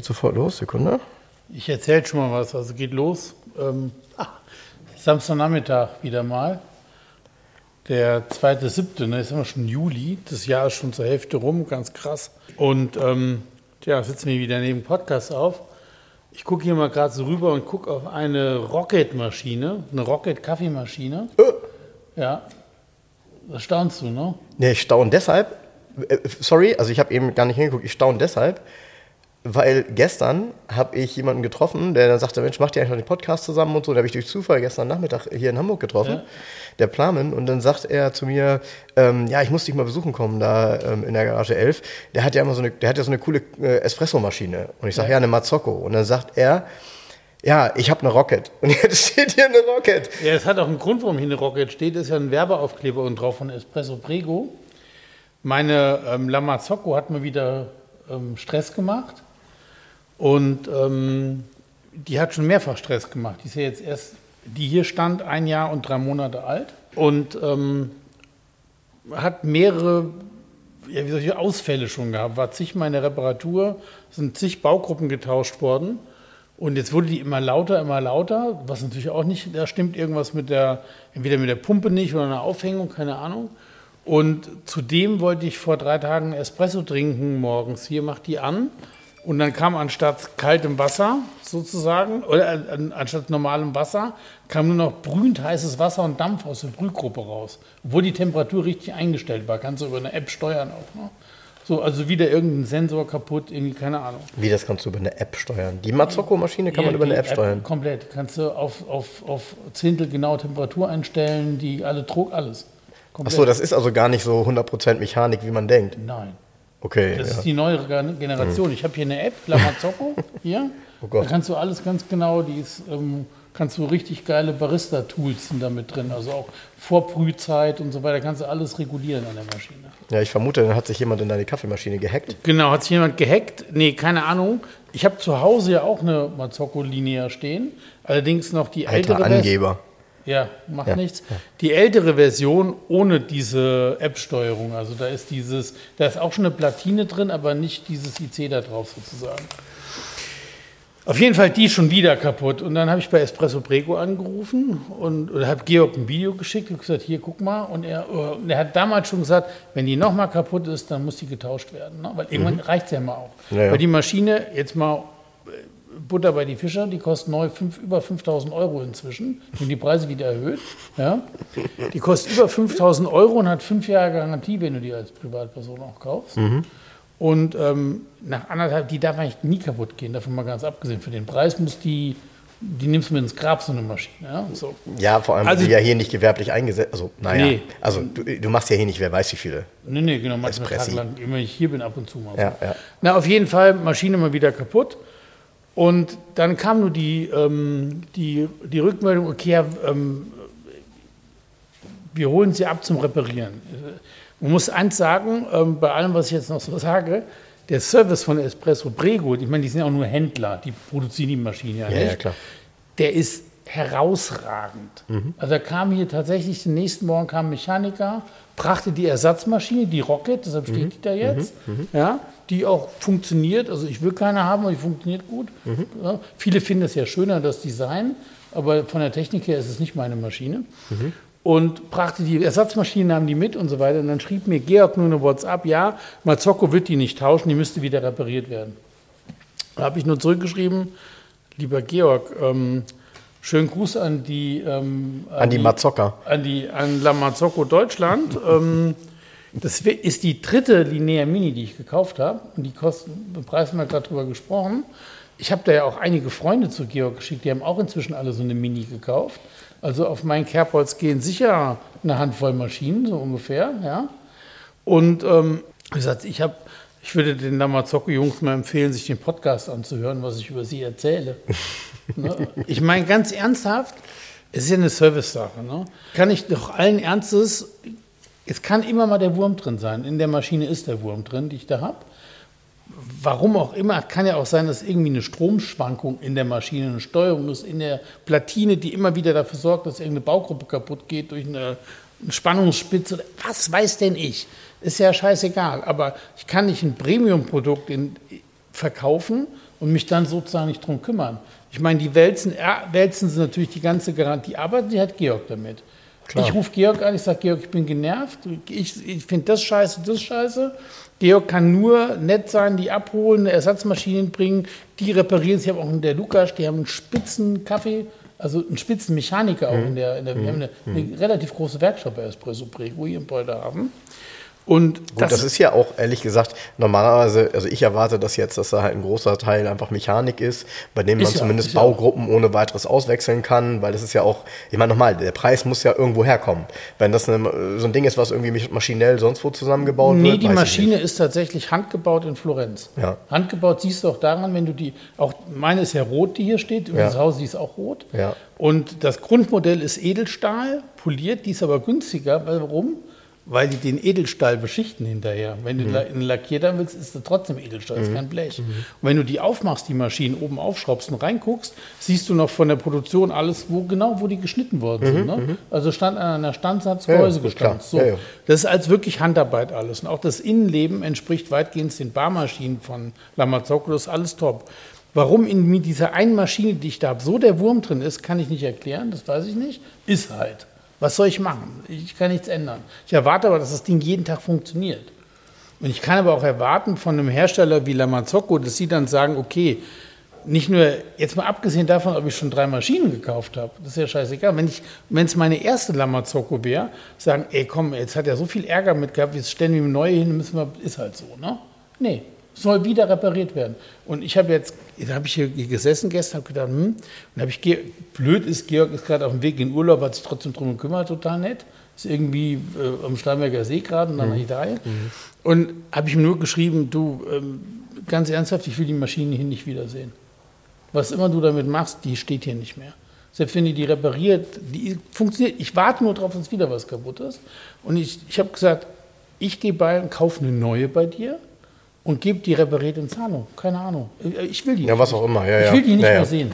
Geht sofort los, Sekunde. Ich erzähle schon mal was. Also geht los. Ähm, ah, Samstagnachmittag wieder mal. Der zweite, siebte, ne, ist immer schon Juli. Das Jahr ist schon zur Hälfte rum, ganz krass. Und ähm, ja, sitzen wir wieder neben Podcast auf. Ich gucke hier mal gerade so rüber und gucke auf eine Rocket-Maschine, eine Rocket-Kaffeemaschine. Ja, das staunst du, ne? Nee, ich staune deshalb, äh, sorry, also ich habe eben gar nicht hingeguckt, ich staune deshalb, weil gestern habe ich jemanden getroffen, der dann sagte, Mensch, macht ihr eigentlich noch den Podcast zusammen und so. Da habe ich durch Zufall gestern Nachmittag hier in Hamburg getroffen, Ja. der Plamen. Und dann sagt er zu mir, ähm, ja, ich muss dich mal besuchen kommen da ähm, in der Garage 11. Der hat ja immer so eine, der hat ja so eine coole äh, Espresso-Maschine. Und ich sage, ja. Ja. eine Mazzocco. Und dann sagt er, ja, ich habe eine Rocket. Und jetzt steht hier eine Rocket. Ja, es hat auch einen Grund, warum hier eine Rocket steht. Es ist ja ein Werbeaufkleber unten drauf von Espresso Prego. Meine ähm, Lamazocco hat mir wieder ähm, Stress gemacht. Und ähm, die hat schon mehrfach Stress gemacht. Die ist ja jetzt erst, die hier stand, ein Jahr und drei Monate alt. Und ähm, hat mehrere ja, wie solche Ausfälle schon gehabt. War zigmal in der Reparatur, sind zig Baugruppen getauscht worden. Und jetzt wurde die immer lauter, immer lauter, was natürlich auch nicht, da stimmt irgendwas mit der, entweder mit der Pumpe nicht oder einer Aufhängung, keine Ahnung. Und zudem wollte ich vor drei Tagen Espresso trinken morgens. Hier macht die an. Und dann kam anstatt kaltem Wasser sozusagen, oder äh, an- anstatt normalem Wasser, kam nur noch brühend heißes Wasser und Dampf aus der Brühgruppe raus. Obwohl die Temperatur richtig eingestellt war. Kannst du über eine App steuern auch. Ne? So, also wieder irgendein Sensor kaputt, irgendwie, keine Ahnung. Wie, das kannst du über eine App steuern? Die Mazzocco-Maschine kann man Ja, über eine die App steuern. Komplett. Kannst du auf, auf, auf Zehntel genau Temperatur einstellen, die alle Druck, alles. Achso, das ist also gar nicht so 100% Mechanik, wie man denkt. Nein. Okay. Das ja. ist die neue Gen- Generation. Ich habe hier eine App, Lamazocco, hier. Oh Gott. Da kannst du alles ganz genau, die ist, ähm, kannst du richtig geile Barista-Tools sind da mit drin. Also auch Vorbrühzeit und so weiter, kannst du alles regulieren an der Maschine. Ja, ich vermute, dann hat sich jemand in deine Kaffeemaschine gehackt. Genau, hat sich jemand gehackt? Nee, keine Ahnung. Ich habe zu Hause ja auch eine Mazzocco Linea stehen. Allerdings noch die Alter ältere Angeber. Ja, macht Ja, nichts. Die ältere Version ohne diese App-Steuerung. Also da ist dieses, da ist auch schon eine Platine drin, aber nicht dieses IC da drauf sozusagen. Auf jeden Fall die schon wieder kaputt. Und dann habe ich bei Espresso Prego angerufen und oder habe Georg ein Video geschickt und gesagt, hier guck mal. Und er, äh, und er hat damals schon gesagt, wenn die nochmal kaputt ist, dann muss die getauscht werden. Ne? Weil irgendwann reicht es ja mal auch. Ja. Weil die Maschine, jetzt mal Butter bei die Fischer, die kostet neu fünf, über 5000 Euro inzwischen. Und die Preise wieder erhöht. Ja? Die kostet über 5000 Euro und hat fünf Jahre Garantie, wenn du die als Privatperson auch kaufst. Und ähm, nach anderthalb, die darf eigentlich nie kaputt gehen, davon mal ganz abgesehen. Für den Preis muss die, die nimmst du mit ins Grab, so eine Maschine. Ja? So. Ja, vor allem, Also- die ja hier nicht gewerblich eingesetzt Also, naja. Nee. Also, du, du machst ja hier nicht, wer weiß wie viele. Nee, nee, genau, manchmal. Tag lang, immer ich hier bin, ab und zu mal. Ja, ja. Na, auf jeden Fall, Maschine mal wieder kaputt. Und dann kam nur die, ähm, die, die Rückmeldung, okay, ähm, wir holen sie ab zum Reparieren. Man muss eins sagen, ähm, bei allem, was ich jetzt noch so sage, der Service von Espresso Prego, ich meine, die sind ja auch nur Händler, die produzieren die Maschine ja Ja, nicht ja, klar. der ist herausragend. Also da kam hier tatsächlich, den nächsten Morgen kam ein Mechaniker, brachte die Ersatzmaschine, die Rocket, deshalb steht die da jetzt, ja, die auch funktioniert. Also ich will keine haben, aber die funktioniert gut. Ja, viele finden es ja schöner, das Design, aber von der Technik her ist es nicht meine Maschine. Und brachte die Ersatzmaschine, nahm die mit und so weiter. Und dann schrieb mir Georg nur eine WhatsApp, ja, Mazzocco wird die nicht tauschen, die müsste wieder repariert werden. Da habe ich nur zurückgeschrieben, lieber Georg, ähm, schönen Gruß an die, ähm, An die Mazzocker. an die an La Mazzocco Deutschland. ähm, das ist die dritte Linea Mini, die ich gekauft habe. Und die kosten, den Preis haben wir gerade drüber gesprochen. Ich habe da ja auch einige Freunde zu Georg geschickt, die haben auch inzwischen alle so eine Mini gekauft. Also auf mein Kerbholz gehen sicher eine Handvoll Maschinen, so ungefähr, ja. Und ähm, Wie gesagt, ich habe, ich würde den Lamazocco-Jungs mal empfehlen, sich den Podcast anzuhören, was ich über sie erzähle. ne? Ich meine ganz ernsthaft, es ist ja eine Service-Sache. Ne? Kann ich doch allen Ernstes, es kann immer mal der Wurm drin sein. In der Maschine ist der Wurm drin, die ich da habe. Warum auch immer, kann ja auch sein, dass irgendwie eine Stromschwankung in der Maschine, eine Steuerung ist, in der Platine, die immer wieder dafür sorgt, dass irgendeine Baugruppe kaputt geht durch eine, Spannungsspitze. Was weiß denn ich? Ist ja scheißegal. Aber ich kann nicht ein Premium-Produkt verkaufen und mich dann sozusagen nicht drum kümmern. Ich meine, die wälzen, wälzen sie natürlich die ganze Garantie, aber die hat Georg damit. Klar. Ich rufe Georg an, ich sage, Georg, ich bin genervt, ich, ich finde das scheiße, das scheiße. Georg kann nur nett sein, die abholen, Ersatzmaschinen bringen, die reparieren. Ich habe auch in der Lukas, die haben einen spitzen Kaffee, also einen spitzen Mechaniker auch mhm. in der, in der wir haben eine, eine, mhm. relativ große Werkstatt bei Espresso Prego hier in Breuder haben. Und Gut, das, das, ist ja auch ehrlich gesagt normalerweise, also ich erwarte das jetzt, dass da halt ein großer Teil einfach Mechanik ist, bei dem man ja, zumindest Baugruppen ja ohne weiteres auswechseln kann, weil das ist ja auch, ich meine nochmal, der Preis muss ja irgendwo herkommen. Wenn das eine, so ein Ding ist, was irgendwie maschinell sonst wo zusammengebaut nee, wird. Nee, die Maschine ist tatsächlich handgebaut in Florenz. Ja. Handgebaut siehst du auch daran, wenn du die, auch meine ist ja rot, die hier steht, ja. das Haus ist auch rot. Ja. Und das Grundmodell ist Edelstahl, poliert, die ist aber günstiger. Warum? Weil die den Edelstahl beschichten hinterher. Wenn du mhm. einen lackiert haben willst, ist das trotzdem Edelstahl, mhm. ist kein Blech. Mhm. Und wenn du die aufmachst, die Maschinen oben aufschraubst und reinguckst, siehst du noch von der Produktion alles, wo genau wo die geschnitten worden sind. Mhm. Ne? Mhm. Also stand an einer Gehäuse ja, gestanzt. So. Ja, ja. Das ist als wirklich Handarbeit alles. Und auch das Innenleben entspricht weitgehend den Barmaschinen von ist alles top. Warum in dieser einen Maschine, die ich da habe, so der Wurm drin ist, kann ich nicht erklären, das weiß ich nicht. Ist halt. Was soll ich machen? Ich kann nichts ändern. Ich erwarte aber, dass das Ding jeden Tag funktioniert. Und ich kann aber auch erwarten von einem Hersteller wie Lamazocco, dass sie dann sagen, okay, nicht nur, jetzt mal abgesehen davon, ob ich schon drei Maschinen gekauft habe, das ist ja scheißegal. Wenn es meine erste Lamazocco wäre, sagen, ey komm, jetzt hat er so viel Ärger mit gehabt, jetzt stellen wir ihm neue hin, müssen wir, ist halt so, ne? Nee, soll wieder repariert werden. Und ich habe jetzt, da habe ich hier gesessen gestern, habe gedacht, hm, und habe ich, blöd ist, Georg ist gerade auf dem Weg in Urlaub, hat sich trotzdem drum gekümmert, total nett. Ist irgendwie äh, am Starnberger See gerade und dann mhm. nach Italien. Mhm. Und habe ich ihm nur geschrieben, du, ähm, ganz ernsthaft, ich will die Maschine hier nicht wiedersehen. Was immer du damit machst, die steht hier nicht mehr. Selbst wenn die die repariert, die funktioniert. Ich warte nur darauf, dass wieder was kaputt ist. Und ich, ich habe gesagt, ich gehe bei und kaufe eine neue bei dir und gibt die repariert in Zahlung. Keine Ahnung. Ich will die. Ja, was auch immer. Ja, ich will die nicht ja, mehr sehen.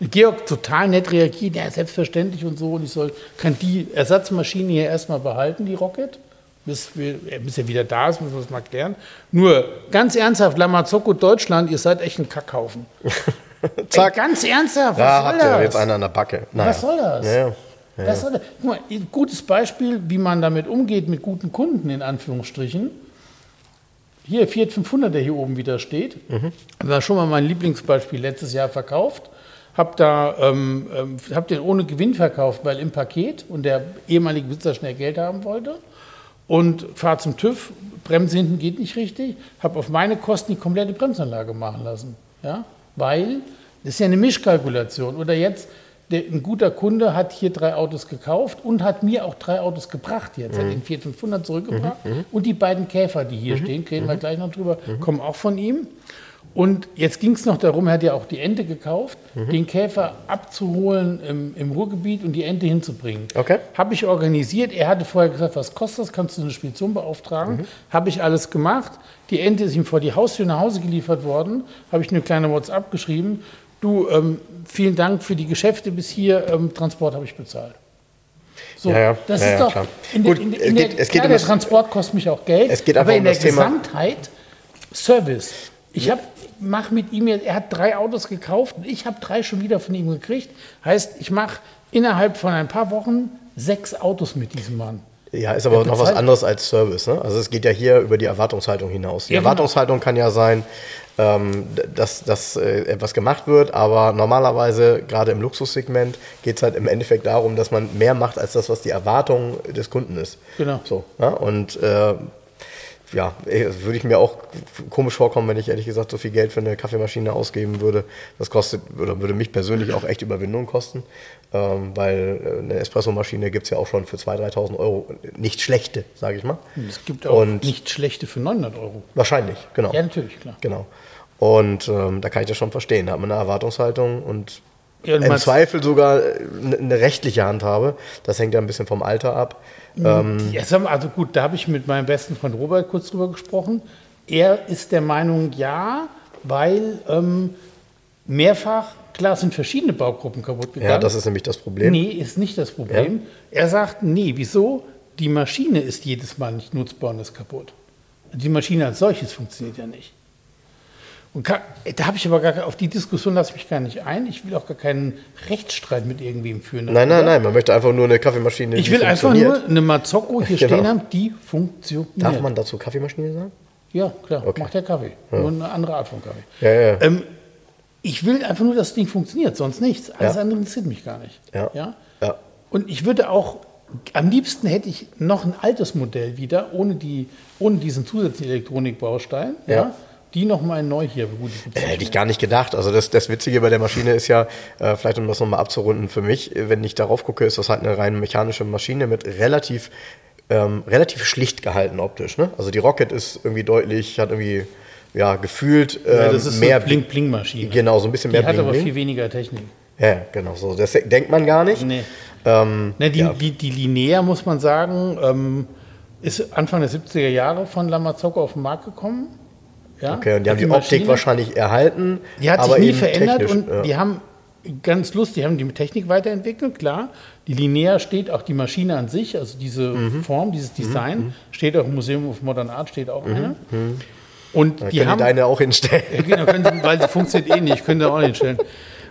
Georg total nett reagiert, ja, selbstverständlich und so. Und ich soll, kann die Ersatzmaschine hier erstmal behalten, die Rocket. Bis, wir, bis er wieder da ist, müssen wir das mal klären. Nur, ganz ernsthaft, Lamazocco Deutschland, ihr seid echt ein Kackhaufen. Zack. Ey, ganz ernsthaft, was da soll habt das? ihr jetzt einer an der Backe. Naja. Was soll das? Ja, ja. Was soll das? Guck mal, gutes Beispiel, wie man damit umgeht, mit guten Kunden, in Anführungsstrichen hier Fiat 500, der hier oben wieder steht, mhm. war schon mal mein Lieblingsbeispiel letztes Jahr verkauft. Hab da, ähm, ähm, hab den ohne Gewinn verkauft, weil im Paket und der ehemalige Besitzer schnell Geld haben wollte. Und fahr zum TÜV, Bremse hinten geht nicht richtig, habe auf meine Kosten die komplette Bremsanlage machen lassen. Ja? Weil, das ist ja eine Mischkalkulation. Oder jetzt, der, ein guter Kunde hat hier drei Autos gekauft und hat mir auch drei Autos gebracht jetzt. Mhm. Hat den Fiat 500 zurückgebracht. Mhm, mhm. Und die beiden Käfer, die hier mhm. stehen, reden wir mhm. gleich noch drüber, mhm. kommen auch von ihm. Und jetzt ging es noch darum, er hat ja auch die Ente gekauft, den Käfer abzuholen im, im, Ruhrgebiet und die Ente hinzubringen. Okay. Habe ich organisiert. Er hatte vorher gesagt, was kostet das? Kannst du eine Spedition beauftragen? Habe ich alles gemacht. Die Ente ist ihm vor die Haustür nach Hause geliefert worden. Habe ich eine kleine WhatsApp geschrieben du, ähm, vielen Dank für die Geschäfte bis hier, ähm, Transport habe ich bezahlt. So, ja, ja. das ja, ist doch, in Gut, der, in, in geht, der, klar, um der Transport kostet mich auch Geld, es geht aber um in der Gesamtheit Service. Ich habe mache mit ihm, er hat drei Autos gekauft und ich habe drei schon wieder von ihm gekriegt. Heißt, ich mache innerhalb von ein paar Wochen sechs Autos mit diesem Mann. Ja, ist aber noch was anderes als Service. Ne? Also es geht ja hier über die Erwartungshaltung hinaus. Die ja, genau. Erwartungshaltung kann ja sein, ähm, dass, dass äh, etwas gemacht wird, aber normalerweise, gerade im Luxussegment, geht es halt im Endeffekt darum, dass man mehr macht als das, was die Erwartung des Kunden ist. Genau. So, ja? Und äh, ja, eh, würde ich mir auch komisch vorkommen, wenn ich ehrlich gesagt so viel Geld für eine Kaffeemaschine ausgeben würde. Das kostet oder würde mich persönlich auch echt Überwindung kosten, ähm, weil äh, eine Espressomaschine gibt es ja auch schon für 2.000, 3.000 Euro. Nicht schlechte, sage ich mal. Es gibt auch Und- nicht schlechte für 900 Euro. Wahrscheinlich, genau. Ja, natürlich, klar. Genau. Und ähm, da kann ich das schon verstehen. Da hat man eine Erwartungshaltung und Ja, im Zweifel sogar eine rechtliche Handhabe. Das hängt ja ein bisschen vom Alter ab. Ähm, Ja, sag mal, also gut, da habe ich mit meinem besten Freund Robert kurz drüber gesprochen. Er ist der Meinung, ja, weil ähm, mehrfach, klar, sind verschiedene Baugruppen kaputt gegangen. ja, das ist nämlich das Problem. Nee, ist nicht das Problem. Er sagt, nee, wieso? Die Maschine ist jedes Mal nicht nutzbar und ist kaputt. Die Maschine als solches funktioniert ja nicht. Und da habe ich aber gar auf die Diskussion lasse ich mich gar nicht ein. Ich will auch gar keinen Rechtsstreit mit irgendwem führen. Nein, nein, nein, man möchte einfach nur eine Kaffeemaschine. Ich will einfach nur eine Mazzocco hier Genau. stehen haben, die funktioniert. Darf man dazu Kaffeemaschine sagen? Ja, klar, Okay. macht der Kaffee. Nur eine andere Art von Kaffee. Ja, ja. Ähm, ich will einfach nur, dass das Ding funktioniert, sonst nichts. Alles Ja. andere interessiert mich gar nicht. Ja. Ja? Ja. Und ich würde auch, am liebsten hätte ich noch ein altes Modell wieder, ohne, die, ohne diesen zusätzlichen Elektronikbaustein. Ja. Die nochmal neu hier. Gut, die Äh, Hätte ich gar nicht gedacht. Also das, das Witzige bei der Maschine ist ja, äh, vielleicht um das nochmal abzurunden, für mich, wenn ich darauf gucke, ist das halt eine rein mechanische Maschine mit relativ, ähm, relativ schlicht gehalten optisch. Ne? Also die Rocket ist irgendwie deutlich, hat irgendwie, ja, gefühlt ähm, ja, das ist mehr Bling-Bling-Maschine. Genau, so ein bisschen Die mehr hat aber Bling-Bling. viel weniger Technik. Ja, genau so. Das denkt man gar nicht. Nee. Ähm, Ne, die, ja. die, die Linnea, muss man sagen, ähm, ist Anfang der 70er Jahre von Lamazocco auf den Markt gekommen. Ja? Okay, und die haben die, Maschine- Optik wahrscheinlich erhalten. Die hat aber sich nie verändert und ja. die haben ganz lustig, die haben die Technik weiterentwickelt, klar. Die Linnea steht, auch die Maschine an sich, also diese Mhm. Form, dieses Design, steht auch im Museum of Modern Art, steht auch eine. Und Da die können haben, die deine auch hinstellen. ja, genau, können Sie, weil die funktioniert eh nicht, können Sie auch nicht stellen.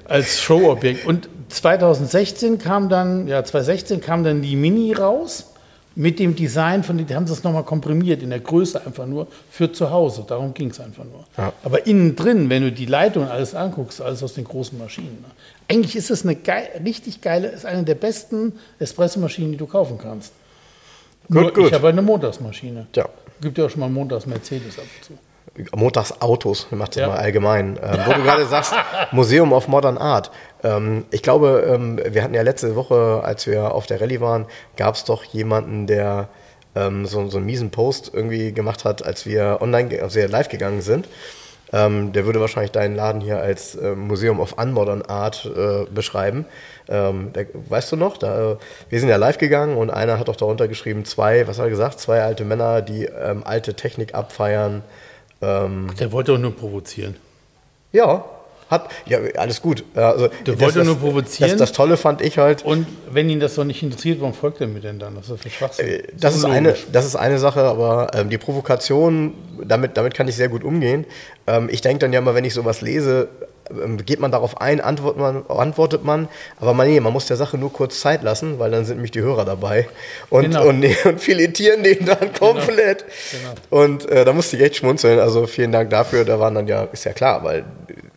Als Showobjekt. Und 2016 kam dann, ja, 2016 kam dann die Mini raus mit dem Design von, die haben sie es nochmal komprimiert in der Größe einfach nur für zu Hause. Darum ging es einfach nur. Ja. Aber innen drin, wenn du die Leitung alles anguckst, alles aus den großen Maschinen. Ne? Eigentlich ist es eine geil, richtig geile, ist eine der besten Espressomaschinen, die du kaufen kannst. Gut, Nur, gut. Ich habe eine Montagsmaschine. Ja. Gibt ja auch schon mal Montags Mercedes ab und zu. Montagsautos, macht das Ja. mal allgemein. Ähm, wo du gerade sagst, Museum of Modern Art. Ähm, ich glaube, ähm, wir hatten ja letzte Woche, als wir auf der Rallye waren, gab es doch jemanden, der ähm, so, so einen miesen Post irgendwie gemacht hat, als wir online, als wir live gegangen sind. Ähm, der würde wahrscheinlich deinen Laden hier als äh, Museum of Unmodern Art äh, beschreiben. Ähm, der, weißt du noch? Da, wir sind ja live gegangen und einer hat doch darunter geschrieben, zwei, was hat er gesagt? Zwei alte Männer, die ähm, alte Technik abfeiern. Ähm, Der wollte doch nur provozieren. ja, hat, ja, alles gut. Also, Der wollte nur provozieren. Das, das Tolle fand ich halt, Und wenn ihn das doch nicht interessiert, warum folgt er mir denn dann? Das ist für Schwachsinn. Äh, das ist, eine, das ist eine Sache, aber ähm, die Provokation, damit, damit kann ich sehr gut umgehen. Ähm, ich denke dann ja immer, wenn ich sowas lese, geht man darauf ein, antwortet man, antwortet man, aber man, nee, man muss der Sache nur kurz Zeit lassen, weil dann sind nämlich die Hörer dabei und, Genau. und, und filetieren den dann komplett. Genau. Und äh, da musste ich echt schmunzeln. Also vielen Dank dafür. Da waren dann ja, ist ja klar, weil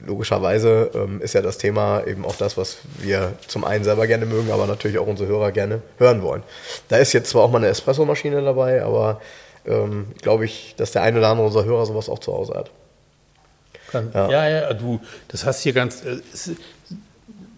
logischerweise ähm, ist ja das Thema eben auch das, was wir zum einen selber gerne mögen, aber natürlich auch unsere Hörer gerne hören wollen. Da ist jetzt zwar auch mal eine Espressomaschine dabei, aber ähm, glaube ich, dass der eine oder andere unserer Hörer sowas auch zu Hause hat. Kann, Ja. ja. ja, du, das hast hier ganz. äh, Es,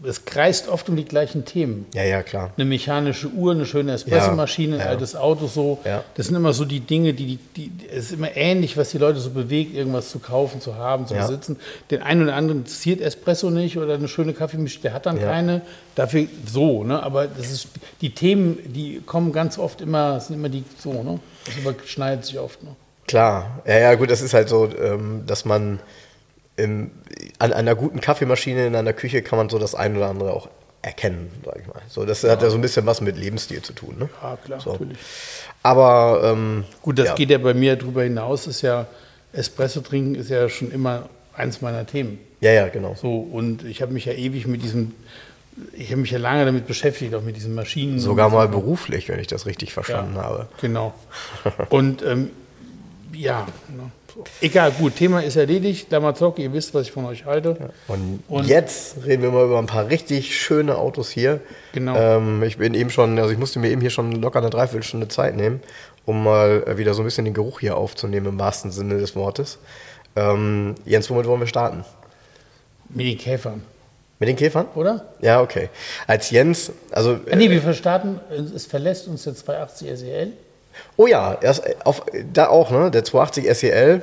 es kreist oft um die gleichen Themen. Ja, ja, klar. Eine mechanische Uhr, eine schöne Espressomaschine, Ja, ein ja. altes Auto so. Das sind immer so die Dinge, die, die, die es ist immer ähnlich, was die Leute so bewegt, irgendwas zu kaufen, zu haben, zu besitzen. Den einen oder anderen interessiert Espresso nicht oder eine schöne Kaffeemaschine, der hat dann keine. Dafür so, ne? Aber das ist die Themen, die kommen ganz oft immer, sind immer die so, ne? Das überschneidet sich oft, ne? Klar, ja, ja, gut, das ist halt so, ähm, dass man im, an einer guten Kaffeemaschine in einer Küche kann man so das ein oder andere auch erkennen, sag ich mal. So, das hat ja so ein bisschen was mit Lebensstil zu tun, ne? Ja, klar, So. natürlich. Aber ähm, Gut, das ja. geht ja bei mir drüber hinaus, ist ja, Espresso trinken ist ja schon immer eins meiner Themen. Ja, ja, genau. So, und ich habe mich ja ewig mit diesem, ich habe mich ja lange damit beschäftigt, auch mit diesen Maschinen. Sogar mal so. beruflich, wenn ich das richtig verstanden ja, habe. Genau. Und ähm, ja, ne. Egal, gut, Thema ist erledigt. Lamazocki, ihr wisst, was ich von euch halte. Und, Und- jetzt reden wir mal über ein paar richtig schöne Autos hier. Genau. Ähm, ich bin eben schon, also ich musste mir eben hier schon locker eine Dreiviertelstunde Zeit nehmen, um mal äh, wieder so ein bisschen den Geruch hier aufzunehmen, im wahrsten Sinne des Wortes. Ähm, Jens, womit wollen wir starten? Mit den Käfern, Mit den Käfern? oder? Ja, okay. Als Jens, also. Ah, nee, wir starten, es verlässt uns der 280 SEL. Oh ja, erst auf, da auch, ne? Der 280 SEL,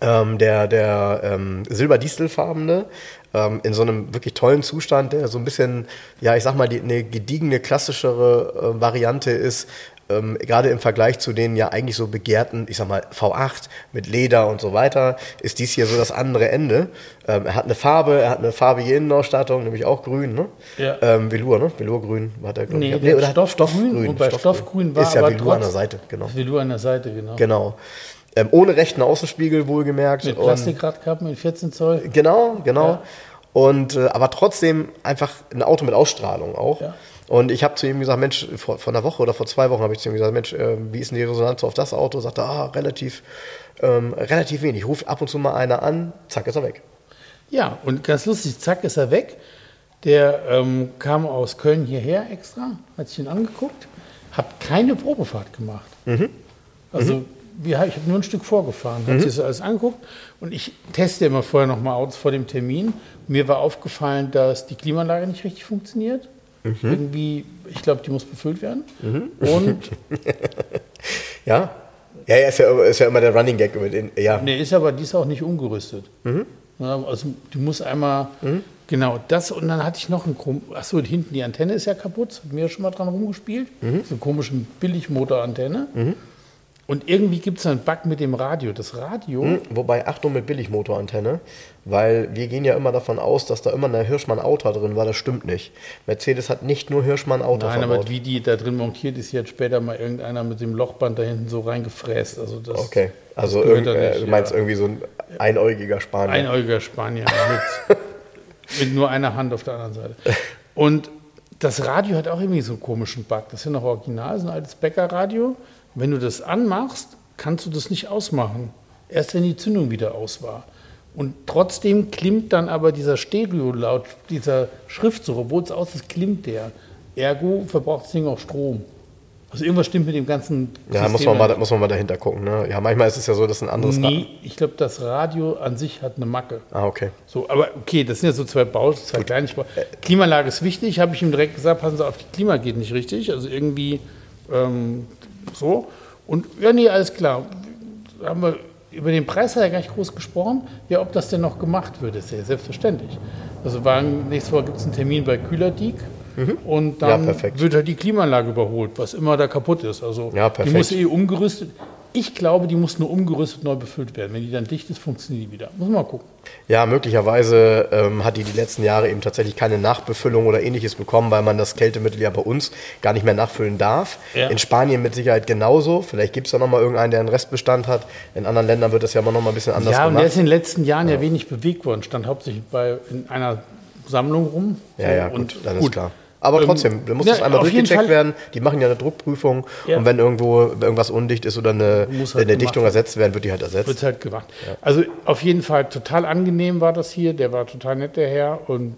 ähm, der, der ähm, silberdistelfarbene, ähm, in so einem wirklich tollen Zustand, der so ein bisschen, ja, ich sag mal, die, eine gediegene, klassischere äh, Variante ist, ähm, gerade im Vergleich zu den ja eigentlich so begehrten, ich sag mal, V8 mit Leder und so weiter, ist dies hier so das andere Ende. Ähm, er hat eine Farbe, er hat eine farbige Innenausstattung, nämlich auch grün, ne? Ja. Ähm, Velour, ne? Velourgrün war der, glaub Nee, ich. der oder Stoffgrün, Stoffgrün. und bei Stoffgrün war Ist ja aber Velour an der Seite, genau. Velour an der Seite, genau. Genau. Ähm, ohne rechten Außenspiegel wohlgemerkt. Mit Plastikradkappen in 14 Zoll. Genau, genau. Ja. Und äh, aber trotzdem einfach ein Auto mit Ausstrahlung auch. Ja. Und ich habe zu ihm gesagt, Mensch, vor, vor einer Woche oder vor zwei Wochen habe ich zu ihm gesagt, Mensch, äh, wie ist denn die Resonanz auf das Auto? Sagt er, ah, relativ, ähm, relativ wenig. Ruft ab und zu mal einer an, zack, ist er weg. Ja, und ganz lustig, zack, ist er weg. Der ähm, kam aus Köln hierher extra, hat sich ihn angeguckt, hat keine Probefahrt gemacht. Also wir, ich habe nur ein Stück vorgefahren, hat sich das alles angeguckt und ich teste immer vorher nochmal Autos vor dem Termin. Mir war aufgefallen, dass die Klimaanlage nicht richtig funktioniert. Irgendwie, ich glaube, die muss befüllt werden. Und Ja? Ja, ja, ist ja, ist ja immer der Running Gag mit den, ja. Nee, ist aber, die ist auch nicht umgerüstet. Ja, also die muss einmal, genau das und dann hatte ich noch einen, Chrom- achso, hinten die Antenne ist ja kaputt, hat mir ja schon mal dran rumgespielt, so eine komische Billigmotorantenne. Und irgendwie gibt es einen Bug mit dem Radio. Das Radio, Hm, Wobei, Achtung mit Billigmotorantenne, weil wir gehen ja immer davon aus, dass da immer eine Hirschmann-Auto drin war. Das stimmt nicht. Mercedes hat nicht nur Hirschmann-Auto nein, verbaut. aber wie die da drin montiert ist, hier hat später mal irgendeiner mit dem Lochband da hinten so reingefräst. Also das, Okay, also das äh, nicht, du meinst ja. irgendwie so ein einäugiger Spanier. Einäugiger Spanier mit, mit nur einer Hand auf der anderen Seite. Und das Radio hat auch irgendwie so einen komischen Bug. Das ist ja noch original, so ein altes Bäckerradio. Wenn du das anmachst, kannst du das nicht ausmachen. Erst wenn die Zündung wieder aus war. Und trotzdem klimmt dann aber dieser Stereo-Laut, dieser Schriftzug, obwohl es aus ist, klimmt der. Ergo verbraucht das Ding auch Strom. Also irgendwas stimmt mit dem ganzen ja, muss System man, mal, muss man mal dahinter gucken. Ne? Ja, manchmal ist es ja so, dass ein anderes. Nee, ich glaube, das Radio an sich hat eine Macke. Ah, okay. So, aber okay, das sind ja so zwei Baus, zwei Kleinigkeiten. Klimaanlage ist wichtig, habe ich ihm direkt gesagt, passen Sie auf, die Klima geht nicht richtig. Also irgendwie ähm, so. Und ja, nee, alles klar. Haben wir über den Preis hat er gar nicht groß gesprochen. Ja, ob das denn noch gemacht wird, ist ja selbstverständlich. Also war, nächste Woche gibt es einen Termin bei Kühlerdiek. Und dann Mhm. Ja, wird halt die Klimaanlage überholt, was immer da kaputt ist. Also Ja, die muss eh umgerüstet. Ich glaube, die muss nur umgerüstet neu befüllt werden. Wenn die dann dicht ist, funktioniert die wieder. Muss man mal gucken. Ja, möglicherweise ähm, hat die die letzten Jahre eben tatsächlich keine Nachbefüllung oder ähnliches bekommen, weil man das Kältemittel ja bei uns gar nicht mehr nachfüllen darf. Ja. In Spanien mit Sicherheit genauso. Vielleicht gibt es da nochmal irgendeinen, der einen Restbestand hat. In anderen Ländern wird das ja immer noch mal ein bisschen anders Ja, und der gemacht. ist in den letzten Jahren ja, wenig bewegt worden. Stand hauptsächlich bei, in einer Sammlung rum. Ja, ja, gut, dann ist klar. Aber Ähm, trotzdem, da muss ja, das einmal durchgecheckt werden. Die machen ja eine Druckprüfung Ja. und wenn irgendwo irgendwas undicht ist oder eine, halt eine Dichtung werden. ersetzt werden, wird die halt ersetzt. Wird halt gemacht. Also auf jeden Fall total angenehm war das hier. Der war total nett, der Herr. Und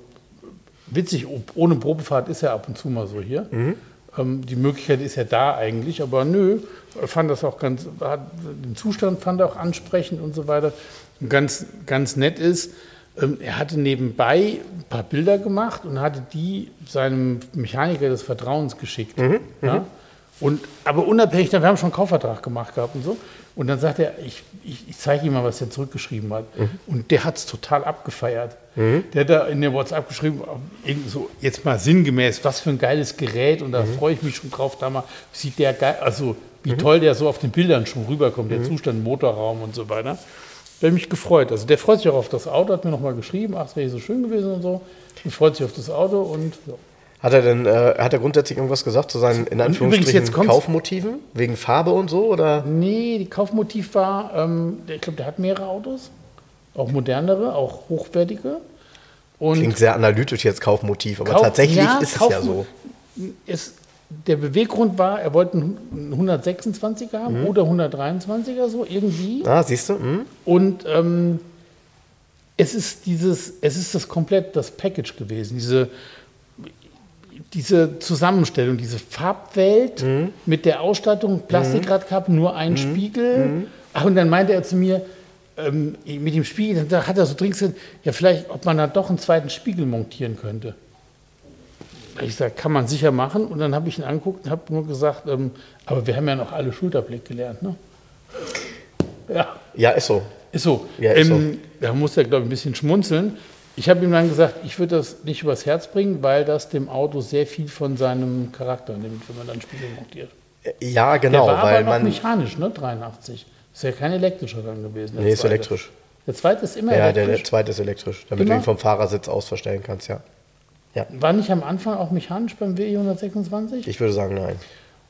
witzig, ohne Probefahrt ist er ab und zu mal so hier. Mhm. Ähm, die Möglichkeit ist ja da eigentlich, aber nö, fand das auch ganz, hat, den Zustand fand er auch ansprechend und so weiter. Und ganz, ganz nett ist, er hatte nebenbei ein paar Bilder gemacht und hatte die seinem Mechaniker des Vertrauens geschickt. Mhm, Ja? Und, aber unabhängig, davon, wir haben schon einen Kaufvertrag gemacht gehabt und so. Und dann sagt er, ich, ich, ich zeige ihm mal, was er zurückgeschrieben hat. Mhm. Und der hat es total abgefeiert. Der hat da in der WhatsApp geschrieben, irgend so, jetzt mal sinngemäß, was für ein geiles Gerät. Und da Mhm. freue ich mich schon drauf, da mal sieht der geil, also wie toll der so auf den Bildern schon rüberkommt, Mhm. der Zustand, Motorraum und so weiter. Habe ich mich gefreut. Also der freut sich auch auf das Auto, hat mir nochmal geschrieben, ach, es wäre so schön gewesen und so. Und freut sich auf das Auto und ja. Hat er denn, äh, hat er grundsätzlich irgendwas gesagt zu seinen, in Anführungsstrichen, Kaufmotiven? Wegen Farbe und so? Oder? Nee, die Kaufmotiv war, ähm, ich glaube, der hat mehrere Autos, auch modernere, auch hochwertige. Und Klingt sehr analytisch jetzt Kaufmotiv, aber Kauf- tatsächlich ja, ist es Kauf- ja so. es, der Beweggrund war, er wollte einen 126er haben oder 123er, so irgendwie. Ah, siehst du? Hm? Und ähm, es ist dieses, es ist das komplett das Package gewesen, diese, diese Zusammenstellung, diese Farbwelt mit der Ausstattung, Plastikradkappe, nur ein Spiegel. Ach, und dann meinte er zu mir, ähm, mit dem Spiegel, da hat er so dringend gesagt, ja, vielleicht, ob man da doch einen zweiten Spiegel montieren könnte. Ich sage, kann man sicher machen. Und dann habe ich ihn angeguckt und habe nur gesagt, ähm, aber wir haben ja noch alle Schulterblick gelernt, ne? Ja. Ja, ist so. Ist so. Ja, ist ähm, Da muss er, glaube ich, ein bisschen schmunzeln. Ich habe ihm dann gesagt, ich würde das nicht übers Herz bringen, weil das dem Auto sehr viel von seinem Charakter nimmt, wenn man dann Spiegel montiert. Ja, genau, der war weil aber noch man. mechanisch, ne? 83. Ist ja kein elektrischer dann gewesen. der Nee, ist zweite. elektrisch. Der zweite ist immer Ja, der, der elektrisch. zweite ist elektrisch, damit Immer? du ihn vom Fahrersitz aus verstellen kannst, ja. War nicht am Anfang auch mechanisch beim WE 126? Ich würde sagen, nein.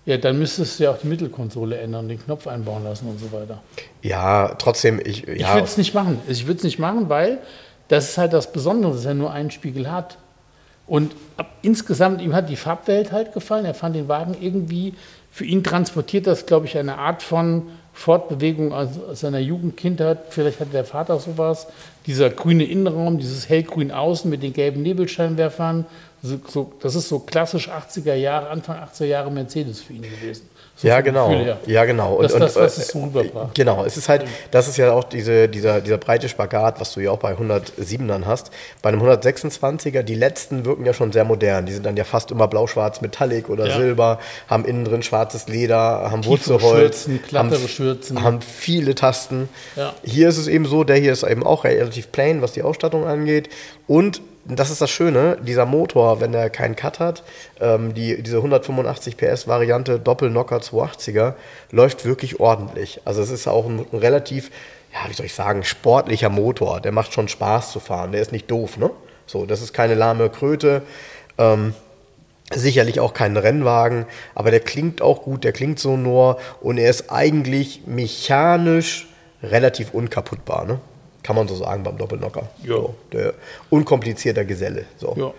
Ja, dann müsstest du ja auch die Mittelkonsole ändern, den Knopf einbauen lassen und so weiter. Ja, trotzdem, ich. Ich Ja, würde es nicht machen. Ich würde es nicht machen, weil das ist halt das Besondere, dass er nur einen Spiegel hat. Und ab, insgesamt, ihm hat die Farbwelt halt gefallen. Er fand den Wagen irgendwie, für ihn transportiert das, glaube ich, eine Art von Fortbewegung aus, aus seiner Jugend, Kindheit. Vielleicht hatte der Vater sowas. Dieser grüne Innenraum, dieses hellgrün Außen mit den gelben Nebelscheinwerfern. So, so, das ist so klassisch 80er Jahre, Anfang 80er Jahre Mercedes für ihn gewesen. So ja, genau. Ja, genau. Das ist das, was äh, es so rüberbracht. Genau, es ist halt, das ist ja auch diese, dieser, dieser breite Spagat, was du ja auch bei 107ern hast. Bei einem 126er, die letzten wirken ja schon sehr modern. Die sind dann ja fast immer blau-schwarz, Metallic oder Ja. Silber, haben innen drin schwarzes Leder, haben Wurzelholz, haben, Schürzen. haben viele Tasten. Ja. Hier ist es eben so, der hier ist eben auch relativ plain, was die Ausstattung angeht. Und das ist das Schöne, dieser Motor, wenn er keinen Cut hat, ähm, die, diese 185 PS Variante Doppelnocker 280er läuft wirklich ordentlich. Also es ist auch ein, ein relativ, ja, wie soll ich sagen, sportlicher Motor. Der macht schon Spaß zu fahren. Der ist nicht doof, ne? So, das ist keine lahme Kröte. Ähm, Sicherlich auch kein Rennwagen, aber der klingt auch gut, der klingt sonor und er ist eigentlich mechanisch relativ unkaputtbar, ne? Kann man so sagen beim Doppelnocker. Ja. So, der unkomplizierter Geselle. So.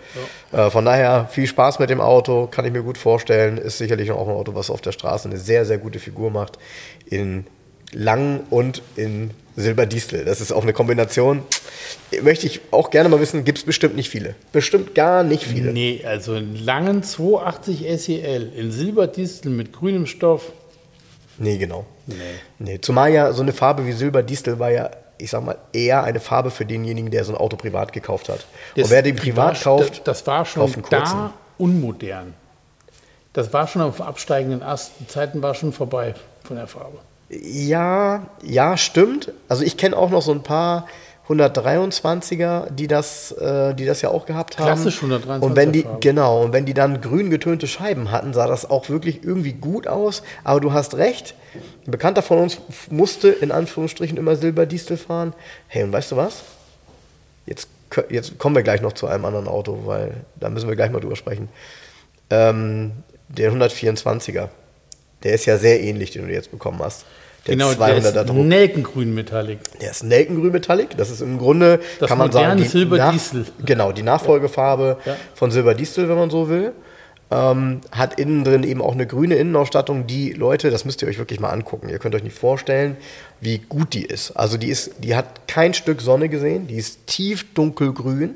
Ja, Äh, von daher viel Spaß mit dem Auto, kann ich mir gut vorstellen. Ist sicherlich auch ein Auto, was auf der Straße eine sehr, sehr gute Figur macht. In lang und in Silberdistel. Das ist auch eine Kombination. Möchte ich auch gerne mal wissen, gibt es bestimmt nicht viele. Bestimmt gar nicht viele. Nee, also einen langen 280 SEL in Silberdistel mit grünem Stoff. Nee, genau. Nee. Zumal ja so eine Farbe wie Silberdistel war ja, ich sag mal, eher eine Farbe für denjenigen, der so ein Auto privat gekauft hat. Das- Und wer den privat war, kauft, Das war schon kauft einen kurzen. da unmodern. Das war schon auf absteigenden Ast. Die Zeiten war schon vorbei von der Farbe. Ja, ja, stimmt. Also ich kenne auch noch so ein paar 123er, die das, äh, die das ja auch gehabt haben. Klassisch 123er Und wenn die, Farbe. genau, und wenn die dann grün getönte Scheiben hatten, sah das auch wirklich irgendwie gut aus. Aber du hast recht, ein Bekannter von uns musste in Anführungsstrichen immer Silberdistel fahren. Hey, und weißt du was? Jetzt, jetzt kommen wir gleich noch zu einem anderen Auto, weil da müssen wir gleich mal drüber sprechen. Ähm, der 124er, der ist ja sehr ähnlich, den du jetzt bekommen hast. Der genau, der 200er ist Druck. Nelkengrün Metallic. Der ist Nelkengrün Metallic. Das ist im Grunde, Das kann man sagen, die Silberdistel. Nach- Genau, die Nachfolgefarbe Ja. von Silberdistel, wenn man so will. Ähm, hat innen drin eben auch eine grüne Innenausstattung, die Leute, das müsst ihr euch wirklich mal angucken. Ihr könnt euch nicht vorstellen, wie gut die ist. Also die ist, die hat kein Stück Sonne gesehen, die ist tief dunkelgrün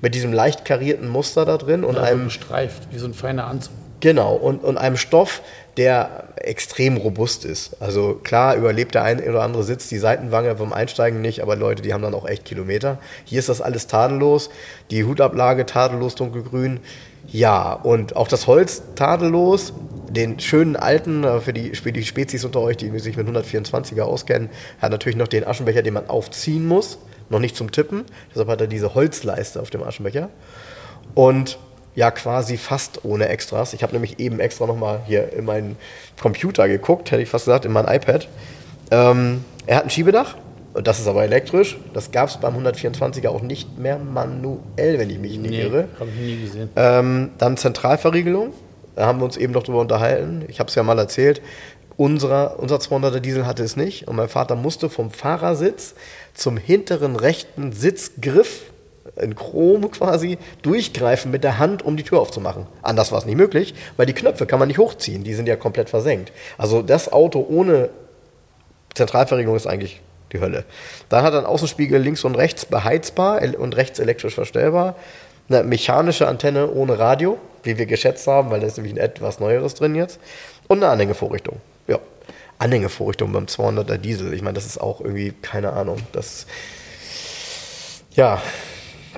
mit diesem leicht karierten Muster da drin und Also einem gestreift, wie so ein feiner Anzug. Genau, und, und einem Stoff, der extrem robust ist. Also klar überlebt der ein oder andere Sitz die Seitenwange beim Einsteigen nicht, aber Leute, die haben dann auch echt Kilometer. Hier ist das alles tadellos, die Hutablage tadellos dunkelgrün. Ja, und auch das Holz tadellos. Den schönen alten, äh, für die, für die Spezies unter euch, die sich mit 124er auskennen, hat natürlich noch den Aschenbecher, den man aufziehen muss. Noch nicht zum Tippen. Deshalb hat er diese Holzleiste auf dem Aschenbecher. Und ja, quasi fast ohne Extras. Ich habe nämlich eben extra nochmal hier in meinen Computer geguckt, hätte ich fast gesagt, in mein iPad. Ähm, er hat ein Schiebedach, und das ist aber elektrisch. Das gab es beim 124er auch nicht mehr manuell, wenn ich mich nicht irre. habe ich nie gesehen. Ähm, dann Zentralverriegelung. Da haben wir uns eben noch drüber unterhalten. Ich habe es ja mal erzählt. Unserer, unser 200er Diesel hatte es nicht. Und mein Vater musste vom Fahrersitz zum hinteren rechten Sitzgriff in Chrom quasi durchgreifen mit der Hand, um die Tür aufzumachen. Anders war es nicht möglich, weil die Knöpfe kann man nicht hochziehen, die sind ja komplett versenkt. Also das Auto ohne Zentralverriegelung ist eigentlich die Hölle. Dann hat er einen Außenspiegel links und rechts beheizbar und rechts elektrisch verstellbar. Eine mechanische Antenne ohne Radio, wie wir geschätzt haben, weil da ist nämlich ein etwas Neueres drin jetzt. Und eine Anhängevorrichtung. Ja, Anhängevorrichtung beim 200er Diesel. Ich meine, das ist auch irgendwie, keine Ahnung, das, ja,